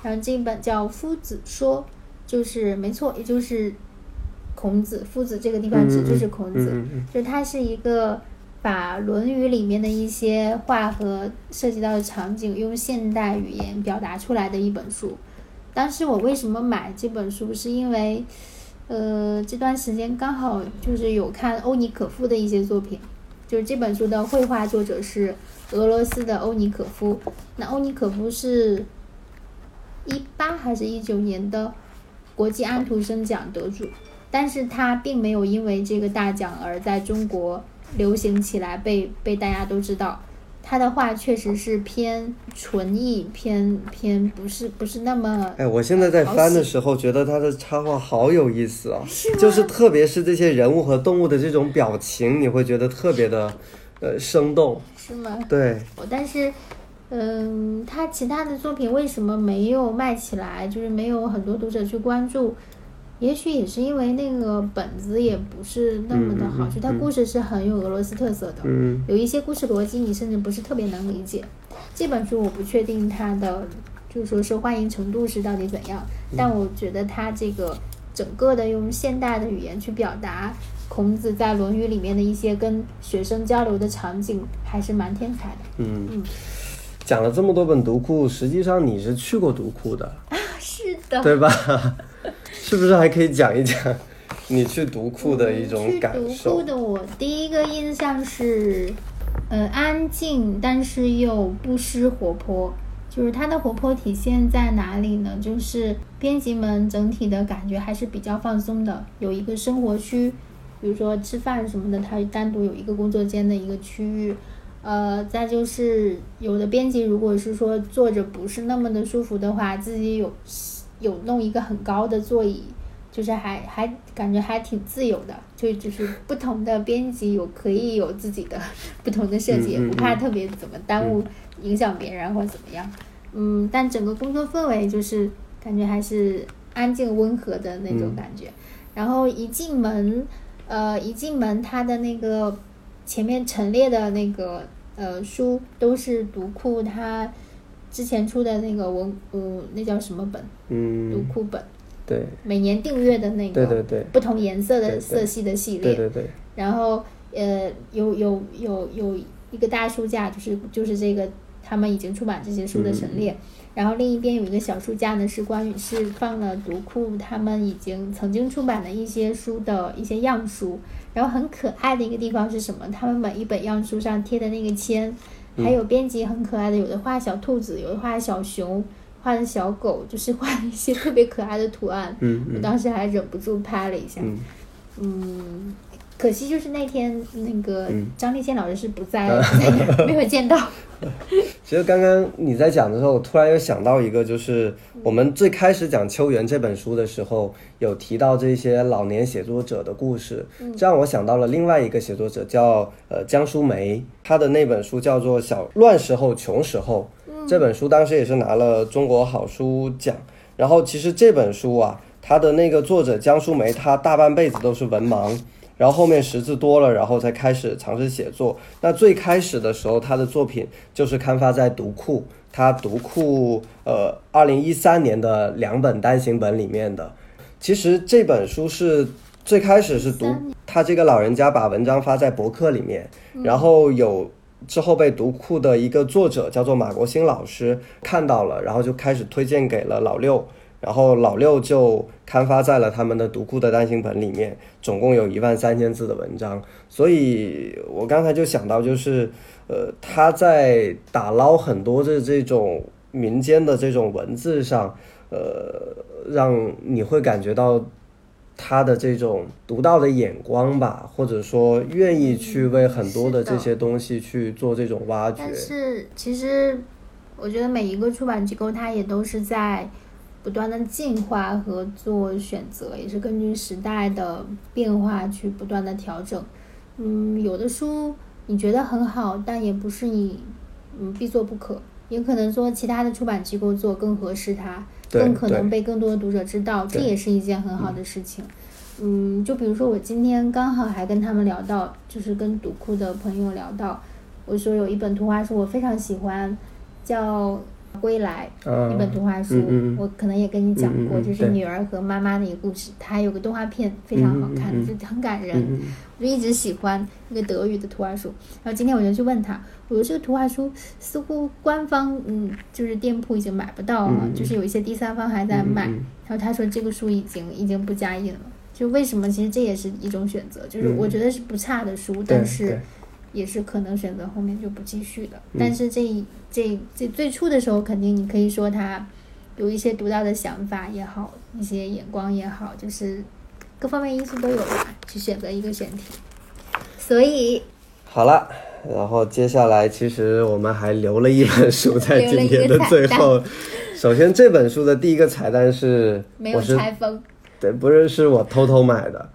然后这一本叫《夫子说》，就是没错，也就是孔子，夫子这个地方指就是孔子，嗯嗯。就它是一个把《论语》里面的一些话和涉及到的场景用现代语言表达出来的一本书。当时我为什么买这本书，是因为，呃，这段时间刚好就是有看欧尼可夫的一些作品，就是这本书的绘画作者是俄罗斯的欧尼可夫。那欧尼可夫是一八还是一九年的国际安徒生奖得主，但是他并没有因为这个大奖而在中国流行起来，被被大家都知道。他的画确实是偏纯艺，偏偏不是不是那么哎，我现在在翻的时候，觉得他的插画好有意思啊，就是特别是这些人物和动物的这种表情，你会觉得特别的呃生动。是吗？对，但是，嗯，他其他的作品为什么没有卖起来？就是没有很多读者去关注。也许也是因为那个本子也不是那么的好，就它故事是很有俄罗斯特色的，嗯有一些故事逻辑你甚至不是特别能理解。这本书我不确定它的就是说受欢迎程度是到底怎样，但我觉得它这个整个的用现代的语言去表达孔子在《论语》里面的一些跟学生交流的场景，还是蛮天才的。嗯嗯，讲了这么多本读库，实际上你是去过读库的，啊是的，对吧？[laughs] 是不是还可以讲一讲你去读库的一种感去读库？的我第一个印象是，呃，安静，但是又不失活泼。就是它的活泼体现在哪里呢？就是编辑们整体的感觉还是比较放松的，有一个生活区，比如说吃饭什么的，它单独有一个工作间的一个区域。呃，再就是有的编辑如果是说坐着不是那么的舒服的话，自己有有弄一个很高的座椅，就是还还感觉还挺自由的，就就是不同的编辑有可以有自己的不同的设计，也不怕特别怎么耽误影响别人或者怎么样。嗯，但整个工作氛围就是感觉还是安静温和的那种嗯感觉。然后一进门，呃，一进门它的那个前面陈列的那个呃书都是读库它之前出的那个文呃那叫什么本？嗯读嗯，库本，对，每年订阅的那个对对对，不同颜色的色系的系列。对对对，然后呃有有有有一个大书架，就是就是这个他们已经出版这些书的陈列。然后另一边有一个小书架呢，是关于是放了读库他们已经曾经出版的一些书的一些样书。然后很可爱的一个地方是什么？他们每一本样书上贴的那个签，还有编辑很可爱的，有的画小兔子，有的画小熊，画的小狗，就是画了一些特别可爱的图案。嗯嗯我当时还忍不住拍了一下。嗯嗯，可惜就是那天那个嗯张立宪老师是不在，不在 [laughs] 没有见到。[laughs] 其实刚刚你在讲的时候，我突然又想到一个，就是我们最开始讲《秋园》这本书的时候，有提到这些老年写作者的故事，这让我想到了另外一个写作者叫呃江淑梅，她的那本书叫做《小乱时候穷时候》，这本书当时也是拿了中国好书奖。然后其实这本书啊，它的那个作者江淑梅，她大半辈子都是文盲。然后后面识字多了，然后才开始尝试写作。那最开始的时候，他的作品就是刊发在读库，他读库呃二零一三年的两本单行本里面的。其实这本书是最开始是读他这个老人家把文章发在博客里面，然后有之后被读库的一个作者叫做马国兴老师看到了，然后就开始推荐给了老六。然后老六就刊发在了他们的读库的单行本里面，总共有一万三千字的文章。所以我刚才就想到，就是呃，他在打捞很多的这种民间的这种文字上，呃，让你会感觉到他的这种独到的眼光吧，或者说愿意去为很多的这些东西去做这种挖掘。但是其实我觉得每一个出版机构，它也都是在不断的进化和做选择，也是根据时代的变化去不断的调整。嗯，有的书你觉得很好，但也不是你嗯必做不可，也可能说其他的出版机构做更合适它，更可能被更多的读者知道，这也是一件很好的事情。嗯，就比如说我今天刚好还跟他们聊到，就是跟读库的朋友聊到，我说有一本图画书我非常喜欢，叫《归来》啊一本图画书，嗯嗯嗯。我可能也跟你讲过，就是女儿和妈妈的一个故事，它还有个动画片非常好看，就很感人。我就一直喜欢那个德语的图画书，然后今天我就去问他，我说这个图画书似乎官方嗯就是店铺已经买不到了，就是有一些第三方还在卖，然后他说这个书已经已经不加印了，就为什么？其实这也是一种选择，就是嗯。我觉得是不差的书，对但是对也是可能选择后面就不继续的。嗯但是这一这这最初的时候，肯定你可以说他有一些独到的想法也好，一些眼光也好，就是各方面因素都有吧，去选择一个选题。所以好了，然后接下来其实我们还留了一本 [laughs] 书在今天的最后。首先这本书的第一个彩蛋是没有拆封，对，不是是我偷偷买的，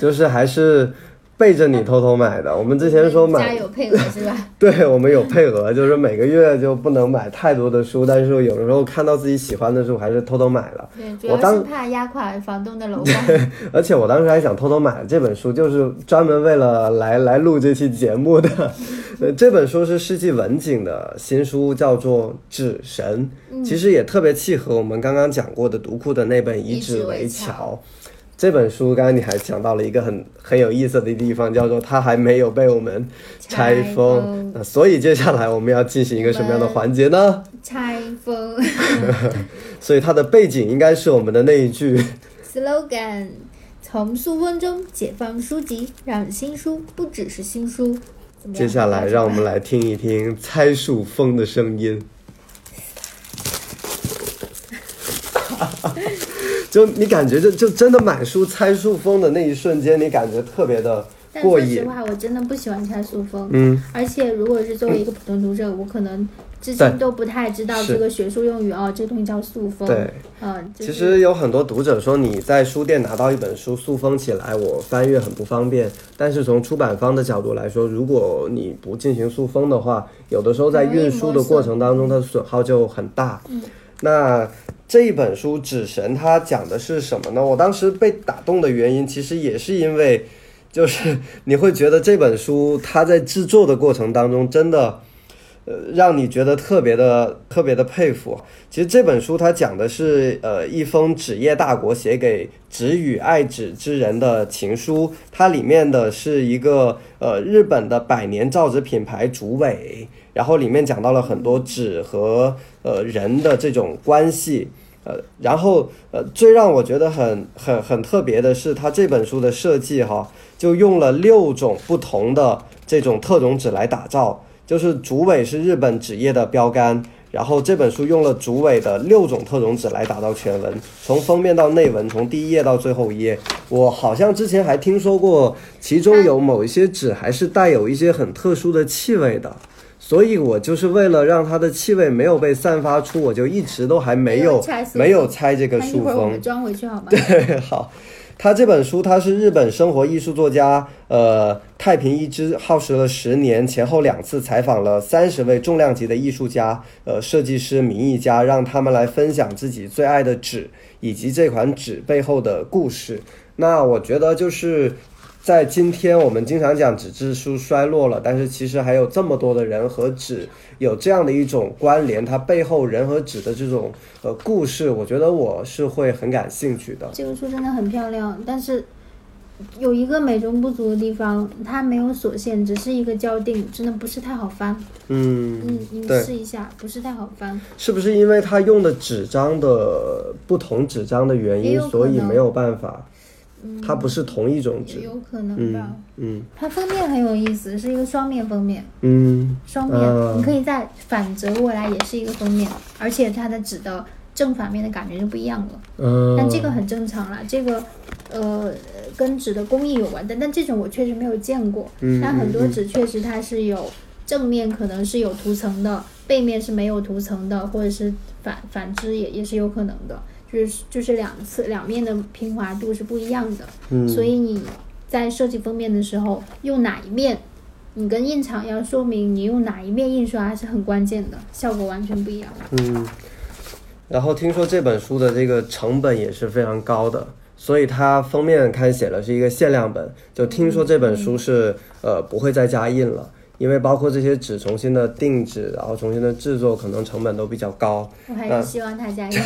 就是还是背着你偷偷买的。我们之前说家买，有配额是吧？[laughs] 对我们有配额，就是每个月就不能买太多的书，但是有的时候看到自己喜欢的书，还是偷偷买了。对，主我当要是怕压垮房东的楼房。[laughs] 而且我当时还想偷偷买这本书，就是专门为了来来录这期节目的。呃，[laughs] 这本书是世纪文景的新书，叫做《纸神》，其实也特别契合我们刚刚讲过的读库的那本《以纸为桥》。这本书刚刚你还讲到了一个很很有意思的地方，叫做它还没有被我们拆拆封封。那所以接下来我们要进行一个什么样的环节呢？拆封 [laughs] 所以它的背景应该是我们的那一句 slogan：从塑封中解放书籍，让新书不只是新书。接下来，让我们来听一听猜树风的声音。[laughs] 就你感觉就就真的买书猜树风的那一瞬间，你感觉特别的过瘾。说实话，我真的不喜欢拆塑封。嗯，而且如果是作为一个普通读者，我可能之前都不太知道这个学术用语哦，这个东西叫塑封。对，嗯，就是、其实有很多读者说你在书店拿到一本书塑封起来，我翻阅很不方便。但是从出版方的角度来说，如果你不进行塑封的话，有的时候在运输的过程当中，它的损耗就很大。嗯，那这一本书《纸神》它讲的是什么呢？我当时被打动的原因，其实也是因为，就是 [laughs] 你会觉得这本书它在制作的过程当中，真的，呃，让你觉得特别的特别的佩服。其实这本书它讲的是，呃，一封纸业大国写给纸与爱纸之人的情书，它里面的是一个呃日本的百年造纸品牌竹尾，然后里面讲到了很多纸和呃人的这种关系。呃，然后呃，最让我觉得很很很特别的是，它这本书的设计哈，就用了六种不同的这种特种纸来打造，就是竹尾是日本纸业的标杆，然后这本书用了竹尾的六种特种纸来打造全文，从封面到内文，从第一页到最后一页。我好像之前还听说过，其中有某一些纸还是带有一些很特殊的气味的。所以我就是为了让它的气味没有被散发出，我就一直都还没有拆没有拆这个塑封。装回去好吗？对，好，他这本书他是日本生活艺术作家呃太平一之，耗时了十年，前后两次采访了三十位重量级的艺术家、呃设计师、名艺家，让他们来分享自己最爱的纸以及这款纸背后的故事。那我觉得就是。在今天，我们经常讲纸质书衰落了，但是其实还有这么多的人和纸有这样的一种关联，它背后人和纸的这种呃故事，我觉得我是会很感兴趣的。这个书真的很漂亮，但是有一个美中不足的地方，它没有锁线，只是一个胶定，真的不是太好翻。嗯嗯，你，试一下，不是太好翻。是不是因为它用的纸张的不同纸张的原因，所以没有办法？嗯，它不是同一种纸。有可能吧。嗯嗯它封面很有意思，是一个双面封面，嗯双面，啊你可以再反折过来，也是一个封面，而且它的纸的正反面的感觉就不一样了。嗯。但这个很正常啦，这个呃跟纸的工艺有关，但但这种我确实没有见过。嗯但很多纸确实它是有正面可能是有涂层的，背面是没有涂层的，或者是反反之也也是有可能的，就是就是两次两面的平滑度是不一样的。嗯所以你在设计封面的时候用哪一面，你跟印厂要说明你用哪一面印刷是很关键的，效果完全不一样。嗯，然后听说这本书的这个成本也是非常高的，所以它封面看写了是一个限量本，就听说这本书是呃不会再加印了。因为包括这些纸重新的定制，然后重新的制作，可能成本都比较高。我还是希望他加油。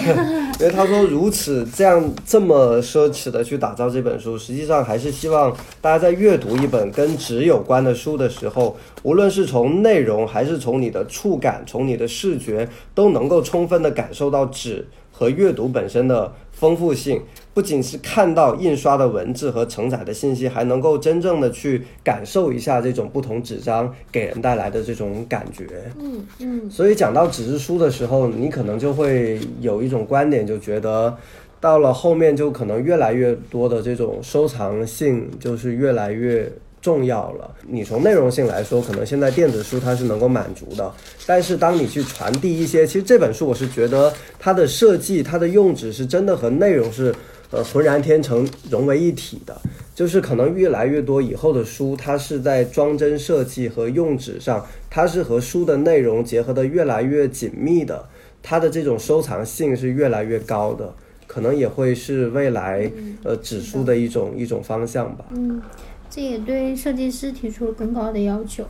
因为他说如此这样这么奢侈的去打造这本书，实际上还是希望大家在阅读一本跟纸有关的书的时候，无论是从内容还是从你的触感、从你的视觉，都能够充分的感受到纸和阅读本身的丰富性。不仅是看到印刷的文字和承载的信息，还能够真正的去感受一下这种不同纸张给人带来的这种感觉。嗯嗯，所以讲到纸质书的时候，你可能就会有一种观点，就觉得到了后面就可能越来越多的这种收藏性就是越来越重要了。你从内容性来说，可能现在电子书它是能够满足的，但是当你去传递一些，其实这本书我是觉得它的设计、它的用纸是真的和内容是。呃，浑然天成融为一体的，就是可能越来越多以后的书，它是在装帧设计和用纸上，它是和书的内容结合的越来越紧密的，它的这种收藏性是越来越高的，可能也会是未来呃纸书的一种一种方向吧。嗯，这也对设计师提出了更高的要求。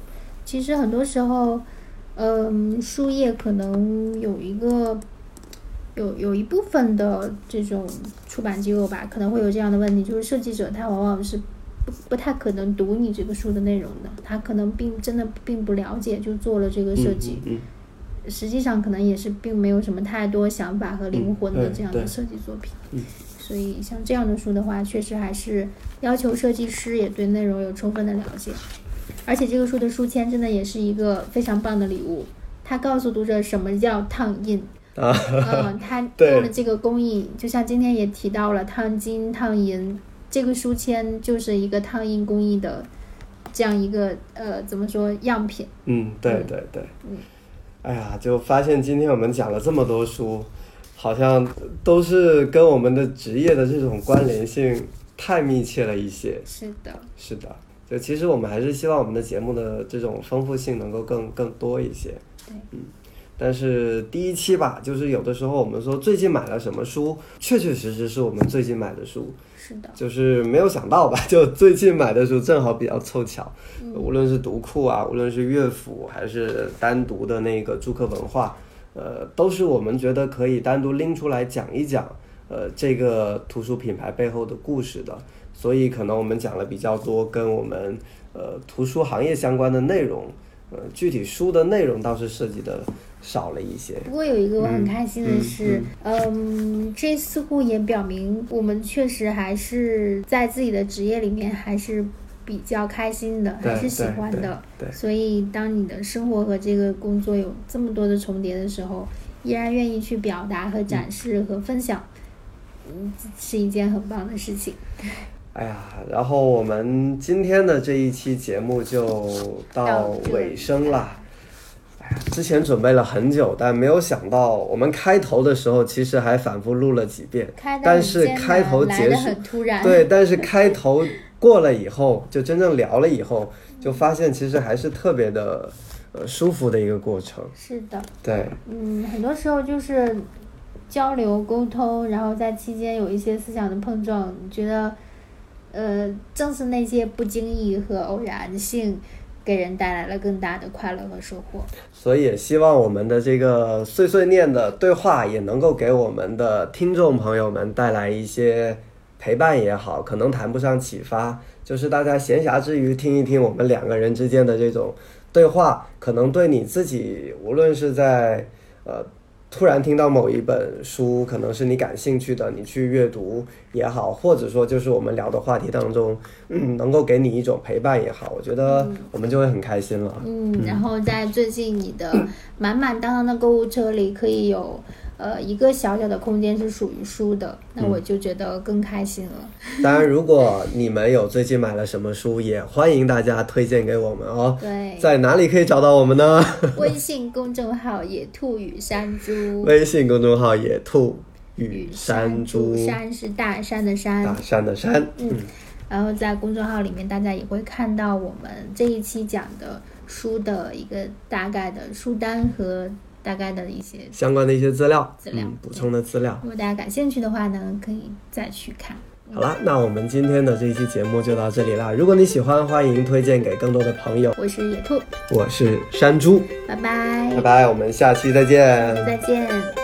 其实很多时候，嗯，书页可能有一个。有有一部分的这种出版机构吧，可能会有这样的问题，就是设计者他往往是不不太可能读你这个书的内容的，他可能并真的并不了解就做了这个设计，实际上可能也是并没有什么太多想法和灵魂的这样的设计作品。所以像这样的书的话，确实还是要求设计师也对内容有充分的了解，而且这个书的书签真的也是一个非常棒的礼物，它告诉读者什么叫烫印。啊，嗯，他用了这个工艺，就像今天也提到了烫金、烫银，这个书签就是一个烫印工艺的这样一个呃，怎么说样品？嗯，对对对。嗯，哎呀，就发现今天我们讲了这么多书，好像都是跟我们的职业的这种关联性太密切了一些。是的，是的。就其实我们还是希望我们的节目的这种丰富性能够更更多一些。对，嗯。但是第一期吧，就是有的时候我们说最近买了什么书，确确实实是我们最近买的书。是的，就是没有想到吧，[laughs] 就最近买的书正好比较凑巧。无论是读库啊，无论是乐府，还是单独的那个朱克文化，呃，都是我们觉得可以单独拎出来讲一讲，呃，这个图书品牌背后的故事的。所以可能我们讲了比较多跟我们呃图书行业相关的内容，呃，具体书的内容倒是涉及的。少了一些。不过有一个我很开心的是，嗯，这似乎也表明我们确实还是在自己的职业里面还是比较开心的，还是喜欢的。对。所以当你的生活和这个工作有这么多的重叠的时候，依然愿意去表达和展示和分享，嗯，是一件很棒的事情。哎呀，然后我们今天的这一期节目就到尾声了。之前准备了很久，但没有想到我们开头的时候其实还反复录了几遍，但是开头结束对，但是开头过了以后，就真正聊了以后，就发现其实还是特别的呃舒服的一个过程。是的，对，嗯，很多时候就是交流沟通，然后在期间有一些思想的碰撞，觉得呃正是那些不经意和偶然性。给人带来了更大的快乐和收获，所以也希望我们的这个碎碎念的对话也能够给我们的听众朋友们带来一些陪伴也好，可能谈不上启发，就是大家闲暇之余听一听我们两个人之间的这种对话，可能对你自己，无论是在呃。突然听到某一本书，可能是你感兴趣的，你去阅读也好，或者说就是我们聊的话题当中，嗯，能够给你一种陪伴也好，我觉得我们就会很开心了。嗯，然后在最近你的满满当当的购物车里，可以有。呃，一个小小的空间是属于书的，那我就觉得更开心了。当然，如果你们有最近买了什么书，也欢迎大家推荐给我们哦。对，在哪里可以找到我们呢？[laughs] 微信公众号“野兔与山猪”。[laughs] 微信公众号“野兔与山猪”，山是大山的山，大山的山。嗯，然后在公众号里面，大家也会看到我们这一期讲的书的一个大概的书单和。大概的一些相关的一些资料，资料补充的资料。如果大家感兴趣的话呢，可以再去看。好了，那我们今天的这一期节目就到这里啦。如果你喜欢，欢迎推荐给更多的朋友。我是野兔，我是山猪，拜拜，拜拜，我们下期再见。再见。